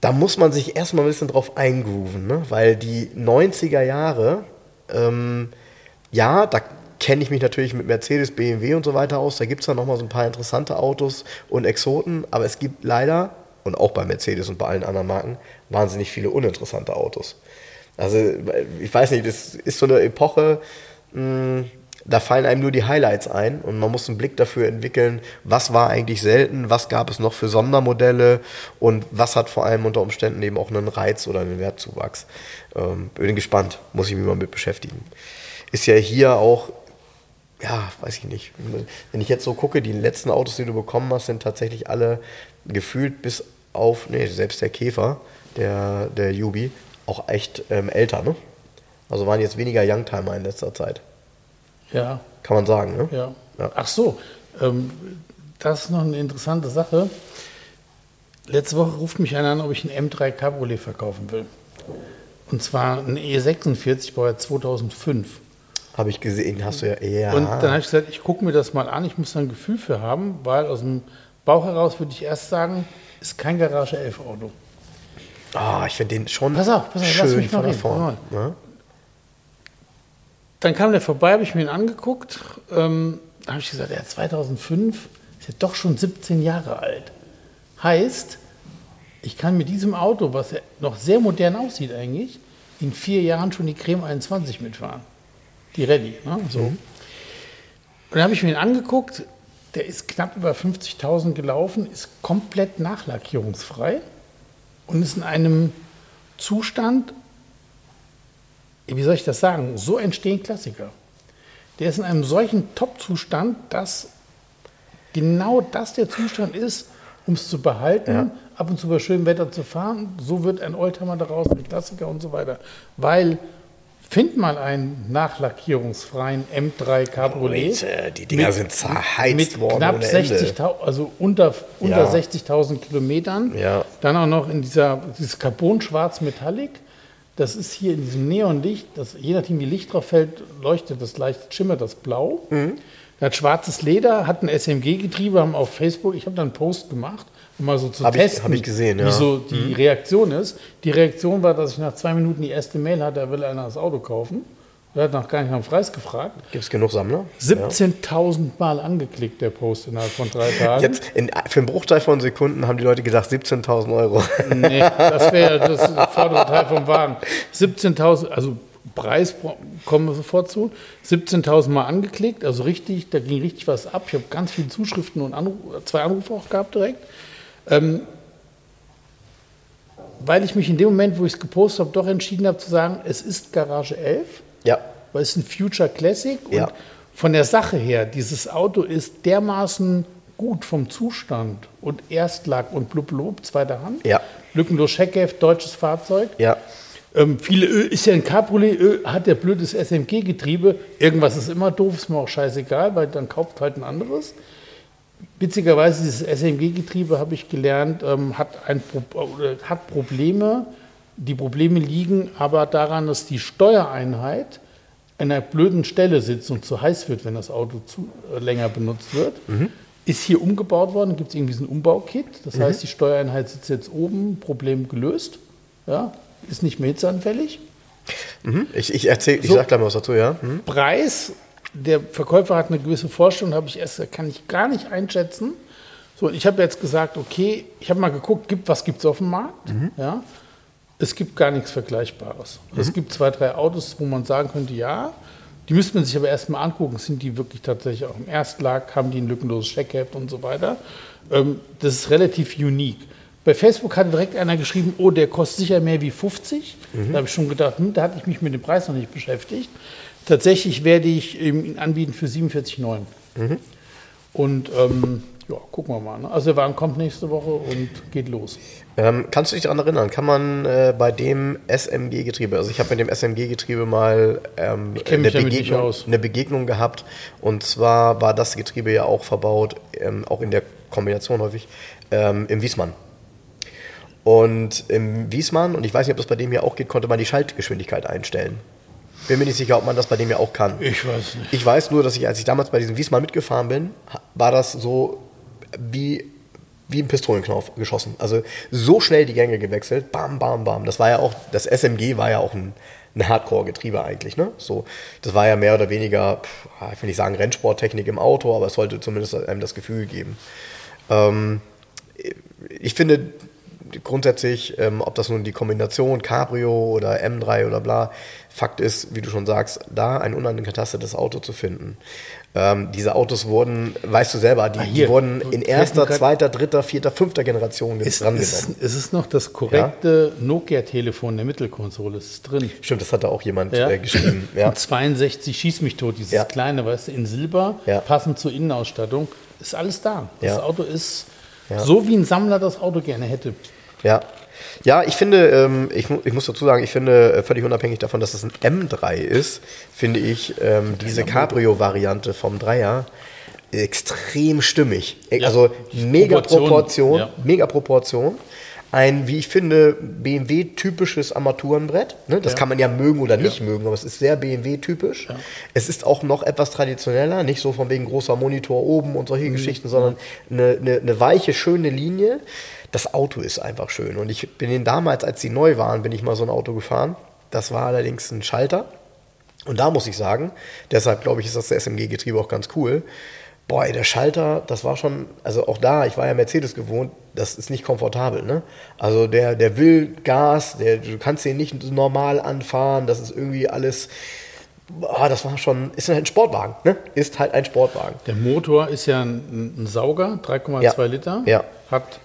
da muss man sich erstmal ein bisschen drauf eingrooven, ne? weil die 90er Jahre, ähm, ja, da kenne ich mich natürlich mit Mercedes, BMW und so weiter aus, da gibt es dann nochmal so ein paar interessante Autos und Exoten, aber es gibt leider, und auch bei Mercedes und bei allen anderen Marken, wahnsinnig viele uninteressante Autos. Also ich weiß nicht, das ist so eine Epoche, mh, da fallen einem nur die Highlights ein und man muss einen Blick dafür entwickeln, was war eigentlich selten, was gab es noch für Sondermodelle und was hat vor allem unter Umständen eben auch einen Reiz oder einen Wertzuwachs. Ähm, bin gespannt, muss ich mich mal mit beschäftigen. Ist ja hier auch, ja, weiß ich nicht, wenn ich jetzt so gucke, die letzten Autos, die du bekommen hast, sind tatsächlich alle gefühlt bis auf, nee, selbst der Käfer, der, der Jubi, auch echt ähm, älter, ne? Also waren jetzt weniger Youngtimer in letzter Zeit. Ja, Kann man sagen, ne? ja. Ja. Ach so, ähm, das ist noch eine interessante Sache. Letzte Woche ruft mich einer an, ob ich einen M3 Cabriolet verkaufen will. Und zwar ein E46 Baujahr 2005. Habe ich gesehen, hast du ja. Ja. Und dann habe ich gesagt, ich gucke mir das mal an, ich muss da ein Gefühl für haben, weil aus dem Bauch heraus würde ich erst sagen, ist kein Garage 11 Auto. Ah, ich finde den schon Pass auf, pass auf, lass schön mich mal von reden, Form. Ne? Dann kam der vorbei, habe ich mir ihn angeguckt. Ähm, da habe ich gesagt, ja, 2005 ist ja doch schon 17 Jahre alt. Heißt, ich kann mit diesem Auto, was ja noch sehr modern aussieht eigentlich, in vier Jahren schon die Creme 21 mitfahren. Die Ready, ne? so. Und dann habe ich mir ihn angeguckt. Der ist knapp über 50.000 gelaufen, ist komplett nachlackierungsfrei und ist in einem Zustand, wie soll ich das sagen, so entstehen Klassiker. Der ist in einem solchen Top-Zustand, dass genau das der Zustand ist, um es zu behalten, Ja. ab und zu bei schönem Wetter zu fahren. So wird ein Oldtimer daraus, ein Klassiker und so weiter. Weil, find mal einen nachlackierungsfreien M3 Cabriolet. Leute, die Dinger sind zerheizt mit worden knapp ohne Ende. 60.000, also unter, unter Ja. 60.000 Kilometern. Ja. Dann auch noch in dieser, dieses Carbon-Schwarz Metallic. Das ist hier in diesem Neonlicht, das, je nachdem wie Licht drauf fällt, leuchtet das leicht, schimmert das blau. Mhm. Er hat schwarzes Leder, hat ein SMG-Getriebe, haben auf Facebook, ich habe da einen Post gemacht, um mal so zu Hab ich- testen, hab ich gesehen, wie ja. Mhm. so die Reaktion ist. Die Reaktion war, dass ich nach zwei Minuten die erste Mail hatte, er will einer das Auto kaufen. Er hat noch gar nicht nach dem Preis gefragt. Gibt es genug Sammler? 17.000 Mal angeklickt, der Post innerhalb von drei Tagen. Jetzt in, für einen Bruchteil von Sekunden haben die Leute gedacht 17.000 Euro. Nee, das wäre das vordere Teil vom Wagen. 17.000, also Preis kommen wir sofort zu. 17.000 Mal angeklickt, also richtig, da ging richtig was ab. Ich habe ganz viele Zuschriften und Anruf, zwei Anrufe auch gehabt direkt. Ähm, weil ich mich in dem Moment, wo ich es gepostet habe, doch entschieden habe zu sagen, es ist Garage 11. ja. weil es ist ein Future Classic und Ja. von der Sache her, dieses Auto ist dermaßen gut vom Zustand und Erstlack und blub zweiter Hand. Ja. Lückenlos Scheckheft, deutsches Fahrzeug. Ja. Ähm, viele Ö, ist ja ein Cabriolet, Ö, hat der blödes SMG-Getriebe. Irgendwas ist immer doof, ist mir auch scheißegal, weil dann kauft halt ein anderes. Witzigerweise, dieses SMG-Getriebe, habe ich gelernt, ähm, hat, ein, Pro- hat Probleme. Die Probleme liegen aber daran, dass die Steuereinheit an einer blöden Stelle sitzt und zu heiß wird, wenn das Auto zu, äh, länger benutzt wird. Ist hier umgebaut worden, gibt es irgendwie so ein Umbaukit. Das heißt, die Steuereinheit sitzt jetzt oben, Problem gelöst. Ja, ist nicht mehr hitzeanfällig. Mhm. Ich, ich erzähl, ich So. sag gleich mal was dazu, ja. Mhm. Preis, der Verkäufer hat eine gewisse Vorstellung, habe ich erst, kann ich gar nicht einschätzen. So, ich habe jetzt gesagt, okay, ich habe mal geguckt, gibt, was gibt es auf dem Markt? Ja, es gibt gar nichts Vergleichbares. Es gibt zwei, drei Autos, wo man sagen könnte, ja, die müsste man sich aber erstmal angucken, sind die wirklich tatsächlich auch im Erstlag, haben die ein lückenloses Checkheft und so weiter. Ähm, das ist relativ unique. Bei Facebook hat direkt einer geschrieben, oh, der kostet sicher mehr wie 50. Da habe ich schon gedacht, hm, da hatte ich mich mit dem Preis noch nicht beschäftigt. Tatsächlich werde ich ihn anbieten für 47,9. Und ähm, ja, gucken wir mal. Ne? Also der Wagen kommt nächste Woche und geht los. Ähm, kannst du dich daran erinnern, kann man äh, bei dem SMG-Getriebe, also ich habe mit dem SMG-Getriebe mal ähm, eine, Begegnung, eine Begegnung gehabt und zwar war das Getriebe ja auch verbaut, ähm, auch in der Kombination häufig, ähm, im Wiesmann. Und im Wiesmann, und ich weiß nicht, ob das bei dem hier auch geht, konnte man die Schaltgeschwindigkeit einstellen. Bin mir nicht sicher, ob man das bei dem ja auch kann. Ich weiß nicht. Ich weiß nur, dass ich, als ich damals bei diesem Wiesmann mitgefahren bin, war das so wie, wie ein Pistolenknopf geschossen. Also so schnell die Gänge gewechselt, bam, bam, bam. Das war ja auch, das SMG war ja auch ein, ein Hardcore-Getriebe eigentlich, ne? So, das war ja mehr oder weniger, ich will nicht sagen Rennsporttechnik im Auto, aber es sollte zumindest einem das Gefühl geben. Ähm, ich finde grundsätzlich, ähm, ob das nun die Kombination Cabrio oder M3 oder bla, Fakt ist, wie du schon sagst, da ein unangetastetes Auto zu finden. Ähm, diese Autos wurden, weißt du selber, die, Ah, die wurden in erster, zweiter, dritter, vierter, fünfter Generation Ist, drangenommen. ist, ist es noch das korrekte Nokia-Telefon der Mittelkonsole? Ist es drin? Stimmt, das hat da auch jemand Ja. äh, geschrieben. Ja. Und 62 schieß mich tot, dieses Ja. kleine, weißt du, in Silber, Ja. passend zur Innenausstattung, ist alles da. Das Ja. Auto ist Ja. So wie ein Sammler das Auto gerne hätte. Ja. Ja, ich finde, ähm, ich, ich muss dazu sagen, ich finde, äh, völlig unabhängig davon, dass es ein M3 ist, finde ich ähm, diese Cabrio-Variante vom Dreier extrem stimmig. Äh, Ja, Also mega Proportion, ja. mega Proportion. Ein, wie ich finde, BMW-typisches Armaturenbrett. Ne? Das Ja. kann man ja mögen oder nicht mögen, aber es ist sehr BMW-typisch. Es ist auch noch etwas traditioneller, nicht so von wegen großer Monitor oben und Mhm. solche Geschichten, sondern eine, eine, eine weiche, schöne Linie. Das Auto ist einfach schön. Und ich bin den damals, als die neu waren, bin ich mal so ein Auto gefahren. Das war allerdings ein Schalter. Und da muss ich sagen, deshalb glaube ich, ist das SMG-Getriebe auch ganz cool. Boah, ey, der Schalter, das war schon, also auch da, ich war ja Mercedes gewohnt, das ist nicht komfortabel, ne? Also der, der will Gas, der, du kannst den nicht normal anfahren, das ist irgendwie alles, ah, das war schon, ist halt ein Sportwagen, ne? Ist halt ein Sportwagen. Der Motor ist ja ein, ein Sauger, 3,2 Ja. Liter. Ja. Hat,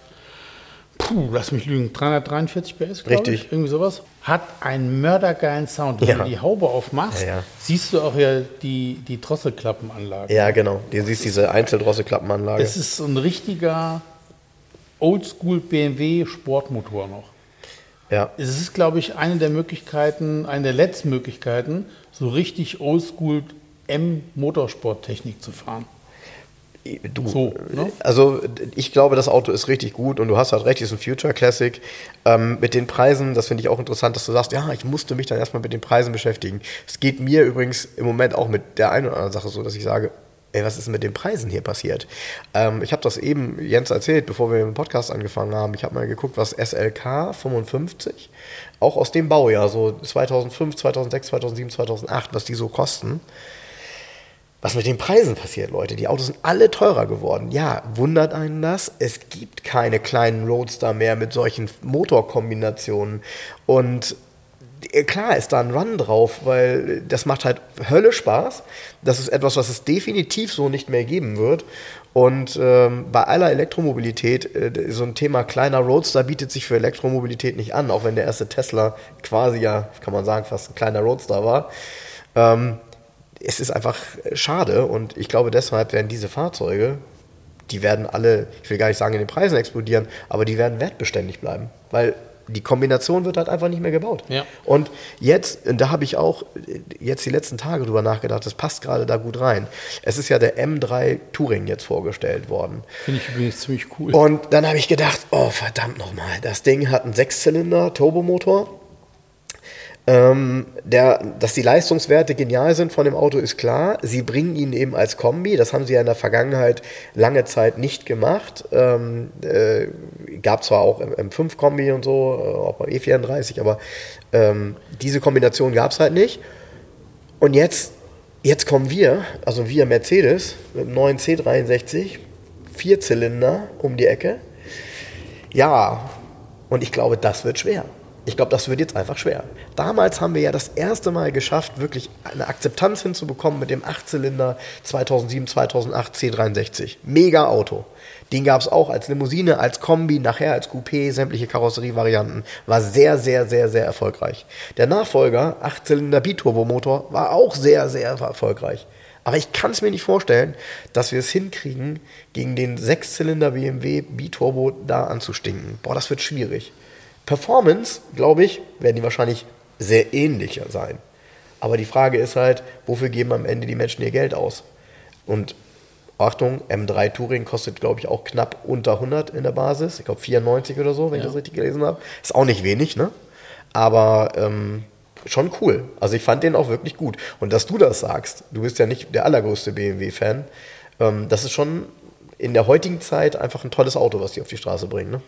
puh, lass mich lügen, 343 PS, Richtig. Ich, irgendwie sowas. Hat einen mördergeilen Sound. Wenn Ja. du die Haube aufmachst, Ja, ja. siehst du auch ja die, die Drosselklappenanlage. Ja, genau. Du siehst diese Einzeldrosselklappenanlage. Es ist so ein richtiger Oldschool BMW Sportmotor noch. Ja. Es ist, glaube ich, eine der Möglichkeiten, eine der letzten Möglichkeiten, so richtig Oldschool M-Motorsporttechnik zu fahren. Du, So, ne? Also ich glaube, das Auto ist richtig gut und du hast halt recht, es ist ein Future Classic. Ähm, mit den Preisen, das finde ich auch interessant, dass du sagst, ja, ich musste mich dann erstmal mit den Preisen beschäftigen. Es geht mir übrigens im Moment auch mit der einen oder anderen Sache so, dass ich sage, ey, was ist mit den Preisen hier passiert? Ähm, ich habe das eben Jens erzählt, bevor wir mit dem Podcast angefangen haben. Ich habe mal geguckt, was SLK 55, auch aus dem Baujahr, so 2005, 2006, 2007, 2008, was die so kosten was mit den Preisen passiert, Leute. Die Autos sind alle teurer geworden. Ja, wundert einen das? Es gibt keine kleinen Roadster mehr mit solchen Motorkombinationen. Und äh, klar ist da ein Run drauf, weil das macht halt Hölle Spaß. Das ist etwas, was es definitiv so nicht mehr geben wird. Und ähm, bei aller Elektromobilität, äh, so ein Thema kleiner Roadster bietet sich für Elektromobilität nicht an, auch wenn der erste Tesla quasi ja, kann man sagen, fast ein kleiner Roadster war. Ähm, es ist einfach schade und ich glaube deshalb werden diese Fahrzeuge, die werden alle, ich will gar nicht sagen in den Preisen explodieren, aber die werden wertbeständig bleiben, weil die Kombination wird halt einfach nicht mehr gebaut. Ja. Und jetzt, und da habe ich auch jetzt die letzten Tage drüber nachgedacht, das passt gerade da gut rein. Es ist ja der M3 Touring jetzt vorgestellt worden. Finde ich übrigens ziemlich cool. Und dann habe ich gedacht, oh verdammt nochmal, das Ding hat einen Sechszylinder Turbomotor. Ähm, der, dass die Leistungswerte genial sind von dem Auto ist klar. Sie bringen ihn eben als Kombi. Das haben sie ja in der Vergangenheit lange Zeit nicht gemacht. Ähm, äh, gab zwar auch im M5-Kombi und so, äh, auch beim E34, aber ähm, diese Kombination gab es halt nicht. Und jetzt, jetzt kommen wir, also wir Mercedes, mit dem neuen C63, Vierzylinder um die Ecke. Ja, und ich glaube, das wird schwer. Ich glaube, das wird jetzt einfach schwer. Damals haben wir ja das erste Mal geschafft, wirklich eine Akzeptanz hinzubekommen mit dem Achtzylinder 2007, 2008 C63. Mega Auto. Den gab es auch als Limousine, als Kombi, nachher als Coupé, sämtliche Karosserievarianten. War sehr, sehr, sehr, sehr erfolgreich. Der Nachfolger, Achtzylinder Biturbomotor, war auch sehr, sehr erfolgreich. Aber ich kann es mir nicht vorstellen, dass wir es hinkriegen, gegen den Sechszylinder BMW Biturbo da anzustinken. Boah, das wird schwierig. Performance, glaube ich, werden die wahrscheinlich sehr ähnlicher sein. Aber die Frage ist halt, wofür geben am Ende die Menschen ihr Geld aus? Und Achtung, M3 Touring kostet, glaube ich, auch knapp unter 100 in der Basis. Ich glaube 94 oder so, wenn ich Ja. das richtig gelesen habe. Ist auch nicht wenig, ne? Aber ähm, schon cool. Also ich fand den auch wirklich gut. Und dass du das sagst, du bist ja nicht der allergrößte BMW-Fan, ähm, das ist schon in der heutigen Zeit einfach ein tolles Auto, was die auf die Straße bringen, ne?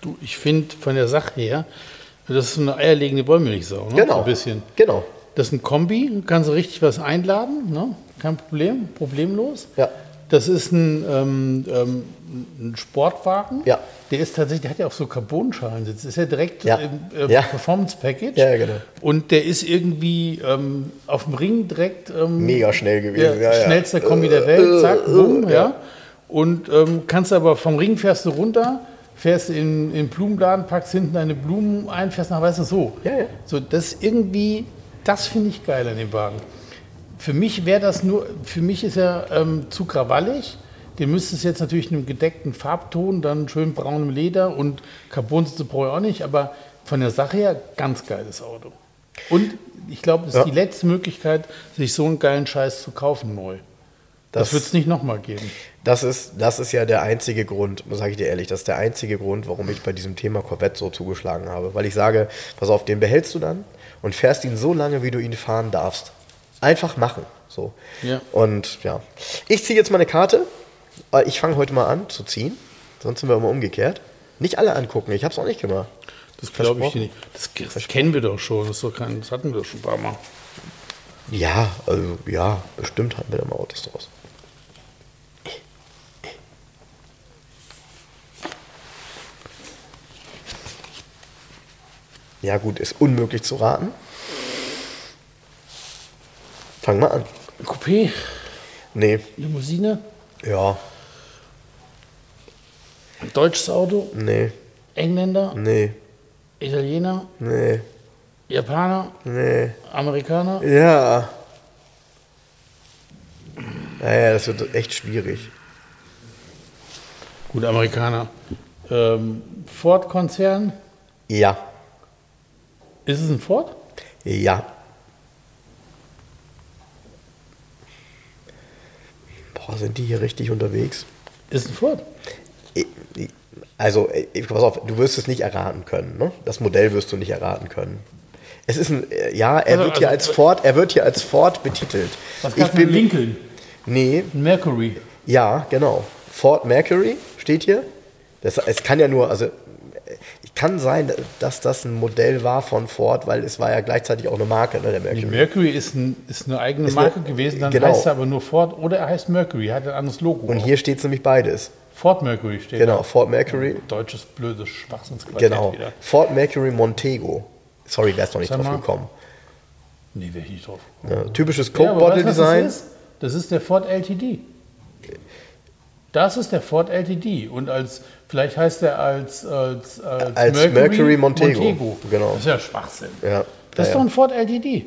Du, ich finde von der Sache her, das ist so eine eierlegende Wollmilchsau, ne? Genau. So ein bisschen. Genau. Das ist ein Kombi, kannst du richtig was einladen, ne? kein Problem, problemlos. Ja. Das ist ein, ähm, ähm, ein Sportwagen. Ja. Der ist tatsächlich, der hat ja auch so Carbonschalensitz. Das ist ja direkt Ja. im äh, Ja. Performance Package. Ja, genau. Und der ist irgendwie ähm, auf dem Ring direkt ähm, Mega schnell gewesen, Der ja, schnellste Kombi der Welt, zack, bumm, ja. Und ähm, kannst aber vom Ring fährst du runter, fährst in in den Blumenladen, packst hinten deine Blumen ein, fährst nach, weißt du, so. Ja, ja. So, das irgendwie, das finde ich geil an dem Wagen. Für mich wäre das nur, für mich ist er ähm, zu krawallig. Den müsstest du jetzt natürlich in einem gedeckten Farbton, dann schön braunem Leder und Carbonsitze brauche ich auch nicht, aber von der Sache her ganz geiles Auto. Und ich glaube, das ist Ja. die letzte Möglichkeit, sich so einen geilen Scheiß zu kaufen neu. Das, Das- wird es nicht nochmal geben. Das ist, das ist ja der einzige Grund, sage ich dir ehrlich, das ist der einzige Grund, warum ich bei diesem Thema Corvette so zugeschlagen habe. Weil ich sage, pass auf, den behältst du dann und fährst ihn so lange, wie du ihn fahren darfst. Einfach machen. So. Ja. Und ja. Ich ziehe jetzt mal eine Karte. Äh, Ich fange heute mal an zu ziehen. Sonst sind wir immer umgekehrt. Nicht alle angucken, ich habe es auch nicht gemacht. Das glaube ich nicht. Das, das kennen wir doch schon. Das, kein, das hatten wir doch schon ein paar Mal. Ja, also ja, bestimmt hatten wir da mal Autos draus. Ja gut, ist unmöglich zu raten. Fang mal an. Coupé, Nee, Limousine, ja, deutsches Auto, nee, Engländer, nee, Italiener, nee, Japaner, nee. Amerikaner. Ja. Naja, das wird echt schwierig. Gut, Amerikaner. Ähm, Ford-Konzern. Ja, Ist es ein Ford? ja. Boah, sind die hier richtig unterwegs? Ist es ein Ford? Also, äh, pass auf, du wirst es nicht erraten können. Ne? Das Modell wirst du nicht erraten können. Es ist ein, äh, ja, er Also- wird hier also- als Ford, er wird hier als Ford betitelt. Was Ich bin Lincoln? Nee, Mercury. ja, genau. Ford Mercury steht hier. Das, es kann ja nur, also kann sein, dass das ein Modell war von Ford, weil es war ja gleichzeitig auch eine Marke, ne, der Die Mercury. Mercury ist, ein, ist eine eigene Ist Marke eine- gewesen, dann genau. heißt er aber nur Ford oder er heißt Mercury, hat ein anderes Logo. Und auch. hier steht nämlich beides. Ford Mercury steht Genau, da. Ford Mercury. Deutsches blödes Schwachsinnsquartett Genau. wieder. Ford Mercury Montego. Sorry, wärst noch nicht Sag drauf mal. gekommen. Nee, wäre ich nicht drauf. Ja, typisches Ja, Coke aber Bottle weißt du, was Design. Das ist? das ist der Ford LTD. Das ist der Ford LTD. Und als, vielleicht heißt er als, als, als, Als Mercury Montego. Genau. Das ist ja Schwachsinn. Ja, Das ist ja, doch ein Ford LTD.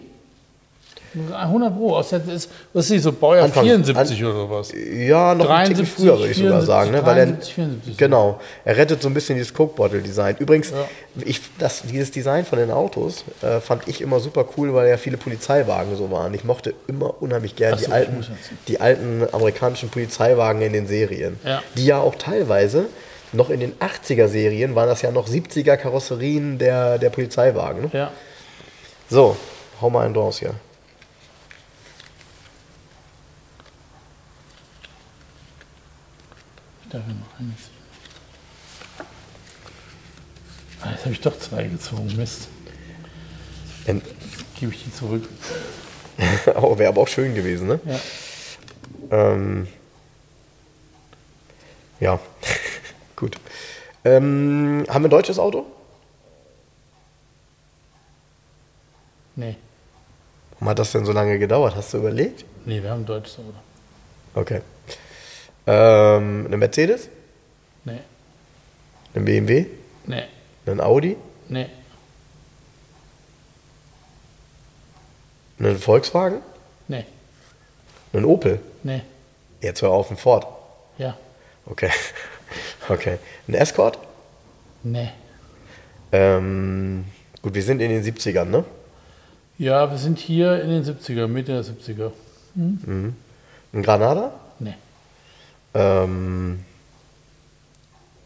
100 Pro. Aus der, das ist, was ist die, so Baujahr Anfang- 74 oder sowas. ja, noch ein Ticken 73, früher, würde ich sogar 74, sagen. Ne? Weil er, 73, 74. genau, er rettet so ein bisschen dieses Coke Bottle Design. Übrigens, Ja. ich, das, dieses Design von den Autos äh, fand ich immer super cool, weil ja viele Polizeiwagen so waren. Ich mochte immer unheimlich gerne so, die, alten, die alten amerikanischen Polizeiwagen in den Serien. Ja. Die ja auch teilweise noch in den 80er Serien waren das ja noch 70er Karosserien der, der Polizeiwagen. Ne? Ja. So, hau mal einen draus hier. Ich darf ja noch eines. Ah, jetzt habe ich doch zwei gezogen. Mist. En- Gebe ich die zurück. oh, wäre aber auch schön gewesen, ne? Ja. Ähm, ja, gut. Ähm, haben wir ein deutsches Auto? Nee. Warum hat das denn so lange gedauert? Hast du überlegt? Nee, wir haben ein deutsches Auto. Okay. Ähm, eine Mercedes? Nee. Ein BMW? Nee. Ein Audi? Nee. Ein Volkswagen? Nee. Ein Opel? Nee. Jetzt hör auf, ein Ford. Ja. Okay. Okay. Ein Escort? Nee. Ähm, gut, wir sind in den 70ern, ne? Ja, wir sind hier in den 70er, Mitte der 70er. Ein Granada? Nee. Ähm,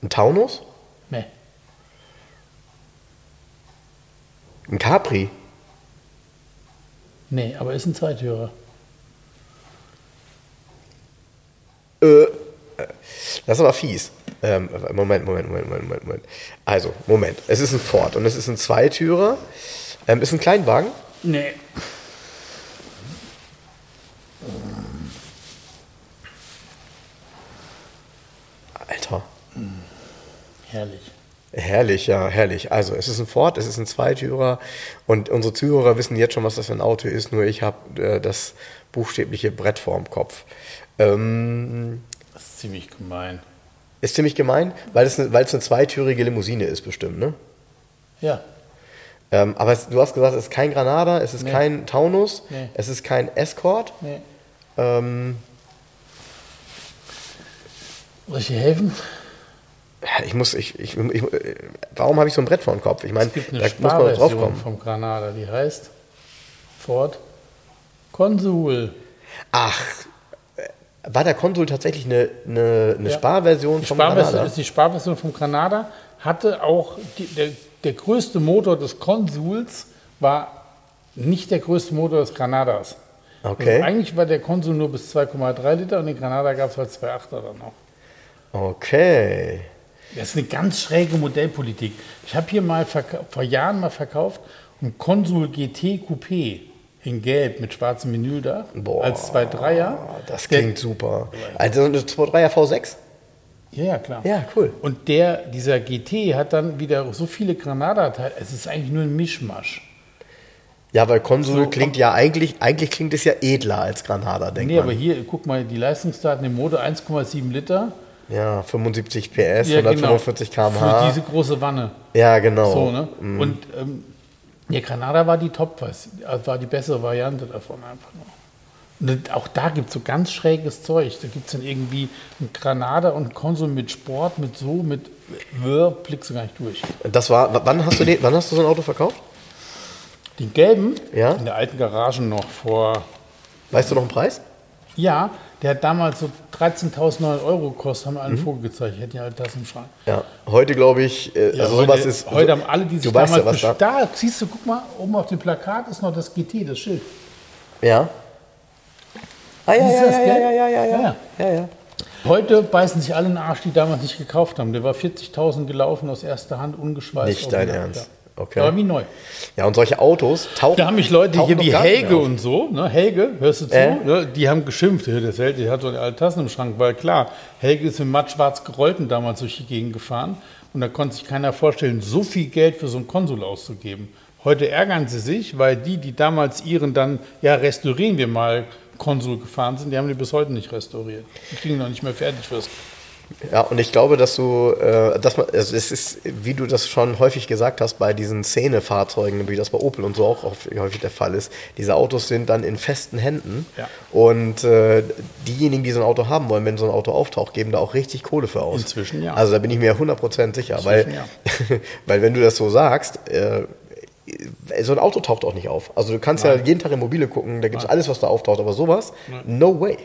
ein Taunus? Nee. Ein Capri? Nee, aber ist ein Zweitürer. Äh, das ist aber fies. Ähm, Moment, Moment, Moment, Moment, Moment, Moment. Also, Moment. Es ist ein Ford und es ist ein Zweitürer. Ähm, ist ein Kleinwagen. Nee. Alter. Herrlich. Herrlich, ja, herrlich. Also, es ist ein Ford, es ist ein Zweitürer und unsere Zuhörer wissen jetzt schon, was das für ein Auto ist, nur ich habe äh, das buchstäbliche Brett vorm Kopf. Ähm, ist ziemlich gemein. ist ziemlich gemein, weil es, eine, weil es eine zweitürige Limousine ist, bestimmt, ne? Ja. Ähm, aber es, du hast gesagt, es ist kein Granada, es ist Nee. kein Taunus, Nee. es ist kein Escort. Nee. Ähm, Soll ich dir helfen? Ich muss, ich, ich, ich, warum habe ich so ein Brett vor dem Kopf? Ich meine, da muss man drauf kommen. vom Granada, die heißt Ford Consul. Ach, war der Konsul tatsächlich eine, eine, eine Ja. Sparversion Die vom Sparversion Granada? ist die Sparversion vom Granada, hatte auch die, der, der größte Motor des Consuls war nicht der größte Motor des Granadas. Okay. Also eigentlich war der Consul nur bis 2,3 Liter und den Granada gab es halt 2,8er dann noch. Okay. Das ist eine ganz schräge Modellpolitik. Ich habe hier mal vor Jahren mal verkauft ein Consul GT Coupé in Gelb mit schwarzem Vinyldach Boah. als 2,3er. Das Der- klingt super. Also eine 2.3er V6? Ja, klar. Ja, cool. Und der, dieser GT hat dann wieder so viele Granada-Teile. Es ist eigentlich nur ein Mischmasch. Ja, weil Konsul So, klingt ja eigentlich, eigentlich klingt es ja edler als Granada, denkt Nee, aber man. hier, guck mal, die Leistungsdaten im Motor 1,7 Liter. Ja, 75 PS, Ja, genau. 145 Für km/h. diese große Wanne. Ja, genau. So, ne? Und ähm, der Granada war die Top, was- also war die bessere Variante davon einfach nur. Und auch da gibt es so ganz schräges Zeug. Da gibt es dann irgendwie ein Granada und Konsum mit Sport, mit so, mit Wör, blickst du gar nicht durch. Das war, wann hast du den, wann hast du so ein Auto verkauft? Den gelben, Ja. in der alten Garage noch vor Weißt du noch einen Preis? Ja, der hat damals so 13.900 Euro gekostet, haben wir einen Vogel gezeigt. Ich hätte ja halt das im Schrank. Ja. Heute glaube ich, äh, Ja, also heute, sowas ist. heute haben alle, die sich du weißt ja, damals was da. da siehst du, guck mal, oben auf dem Plakat ist noch das GT, das Schild. Ja. Ah, ja, ja, das, ja, ja, ja, ja, ja, Ja. ja. Heute beißen sich alle in den Arsch, die damals nicht gekauft haben. Der war 40.000 gelaufen aus erster Hand, ungeschweißt. Nicht dein Ernst. Okay. Aber wie neu. Ja, und solche Autos tauchen. Da haben mich Leute hier wie Helge und so, ne? Helge, hörst du zu? Äh? Ne? Die haben geschimpft, "Ja, das Welt, die hat so alle Tassen im Schrank, weil klar, Helge ist mit mattschwarz gerollten damals durch die Gegend gefahren und da konnte sich keiner vorstellen, so viel Geld für so einen Konsul auszugeben. Heute ärgern sie sich, weil die, die damals ihren dann, ja, restaurieren wir mal Konsul gefahren sind, die haben die bis heute nicht restauriert. Die kriegen noch nicht mehr fertig fürs. Ja, und ich glaube, dass du, äh, dass man, also es ist, wie du das schon häufig gesagt hast, bei diesen Szenefahrzeugen, wie das bei Opel und so auch oft- häufig der Fall ist, diese Autos sind dann in festen Händen. Ja. Und äh, diejenigen, die so ein Auto haben wollen, wenn so ein Auto auftaucht, geben da auch richtig Kohle für aus. Inzwischen ja. Also da bin ich mir 100% sicher, weil, Inzwischen weil wenn du das so sagst, äh, so ein Auto taucht auch nicht auf. Also du kannst ja jeden Tag in Mobile gucken, da gibt es alles, was da auftaucht, aber sowas, no way.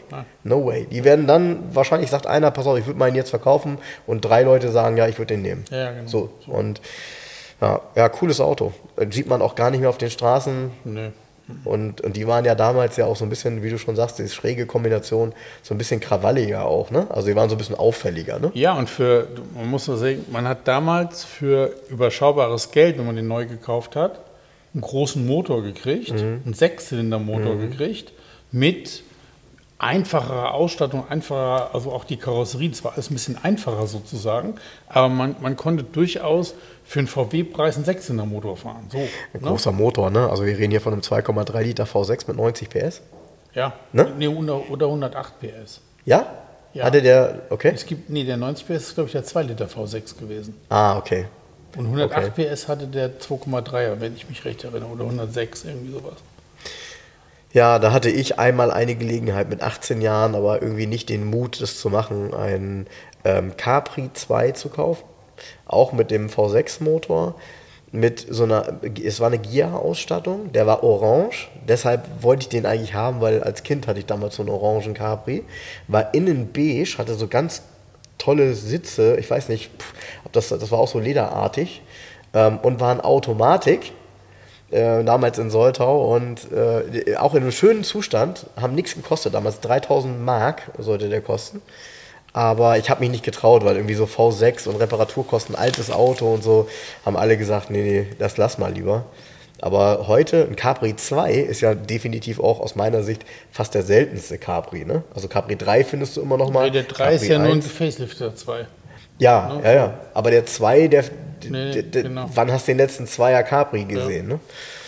No way. Die werden dann, wahrscheinlich sagt einer, pass auf, ich würde meinen jetzt verkaufen und drei Leute sagen, ja, ich würde den nehmen. Ja, genau. So, und ja, ja, cooles Auto. Äh, Sieht man auch gar nicht mehr auf den Straßen. Nö. Und, und die waren ja damals ja auch so ein bisschen, wie du schon sagst, diese schräge Kombination, so ein bisschen krawalliger auch, ne? Also die waren so ein bisschen auffälliger, ne? Ja, und für, man muss so sagen, man hat damals für überschaubares Geld, wenn man den neu gekauft hat, einen großen Motor gekriegt, einen Sechszylindermotor gekriegt, mit einfacherer Ausstattung, einfacher, also auch die Karosserie, das war alles ein bisschen einfacher sozusagen, aber man, man konnte durchaus für einen VW-Preis einen Sechszylindermotor fahren. So, Ein ne? großer Motor, ne? Also wir reden hier von einem 2,3 Liter V6 mit 90 PS. Ja, Ne? nee, oder, oder 108 PS. Ja? Ja. Hatte der, okay? Es gibt, nee, der 90 PS ist, glaube ich, der 2 Liter V6 gewesen. Ah, okay. Und 108 PS hatte der 2,3er, wenn ich mich recht erinnere, oder 106, irgendwie sowas. Ja, da hatte ich einmal eine Gelegenheit mit 18 Jahren, aber irgendwie nicht den Mut, das zu machen, einen ähm, Capri 2 zu kaufen. Auch mit dem V6-Motor. Mit so einer, es war eine Gia-Ausstattung, der war orange, deshalb wollte ich den eigentlich haben, weil als Kind hatte ich damals so einen orangen Capri. War innen beige, hatte so ganz tolle Sitze, ich weiß nicht, ob das, das war auch so lederartig ähm, und war eine Automatik äh, damals in Soltau und äh, auch in einem schönen Zustand, haben nichts gekostet damals, 3000 Mark sollte der kosten. Aber ich habe mich nicht getraut, weil irgendwie so V6 und Reparaturkosten, altes Auto und so, haben alle gesagt, nee, nee, das lass mal lieber. Aber heute, ein Capri 2 ist ja definitiv auch aus meiner Sicht fast der seltenste Capri. Ne? Also Capri 3 findest du immer noch mal. Der 3 ist Capri ja nur ein 1. Facelift der 2. Ja, ja, ja. Aber der 2, der, Nee, genau. wann hast du den letzten Zweier Capri gesehen? Ne?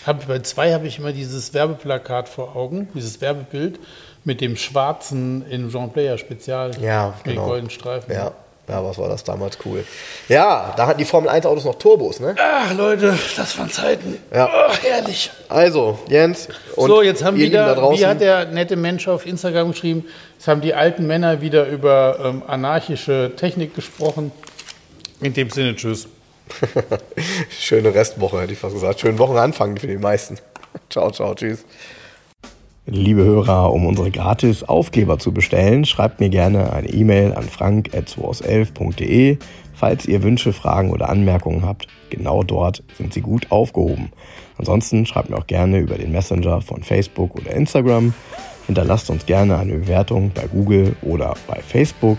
Hab, bei 2 habe ich immer dieses Werbeplakat vor Augen, dieses Werbebild mit dem schwarzen in Jean Player Spezial Ja, mit genau. goldenen Streifen. Ja, Ja, was war das damals cool. Ja, da hatten die Formel 1 Autos noch Turbos, ne? Ach, Leute, das waren Zeiten. Ja. Oh, herrlich. Also, Jens. Und so, jetzt haben wieder, da draußen, wie hat der nette Mensch auf Instagram geschrieben, jetzt haben die alten Männer wieder über ähm, anarchische Technik gesprochen. In dem Sinne, tschüss. Schöne Restwoche, hätte ich fast gesagt. Schönen Wochenanfang für die meisten. ciao, ciao, tschüss. Liebe Hörer, um unsere gratis Aufkleber zu bestellen, schreibt mir gerne eine E-Mail an frank.11.de. Falls ihr Wünsche, Fragen oder Anmerkungen habt, genau dort sind sie gut aufgehoben. Ansonsten schreibt mir auch gerne über den Messenger von Facebook oder Instagram. Hinterlasst uns gerne eine Bewertung bei Google oder bei Facebook.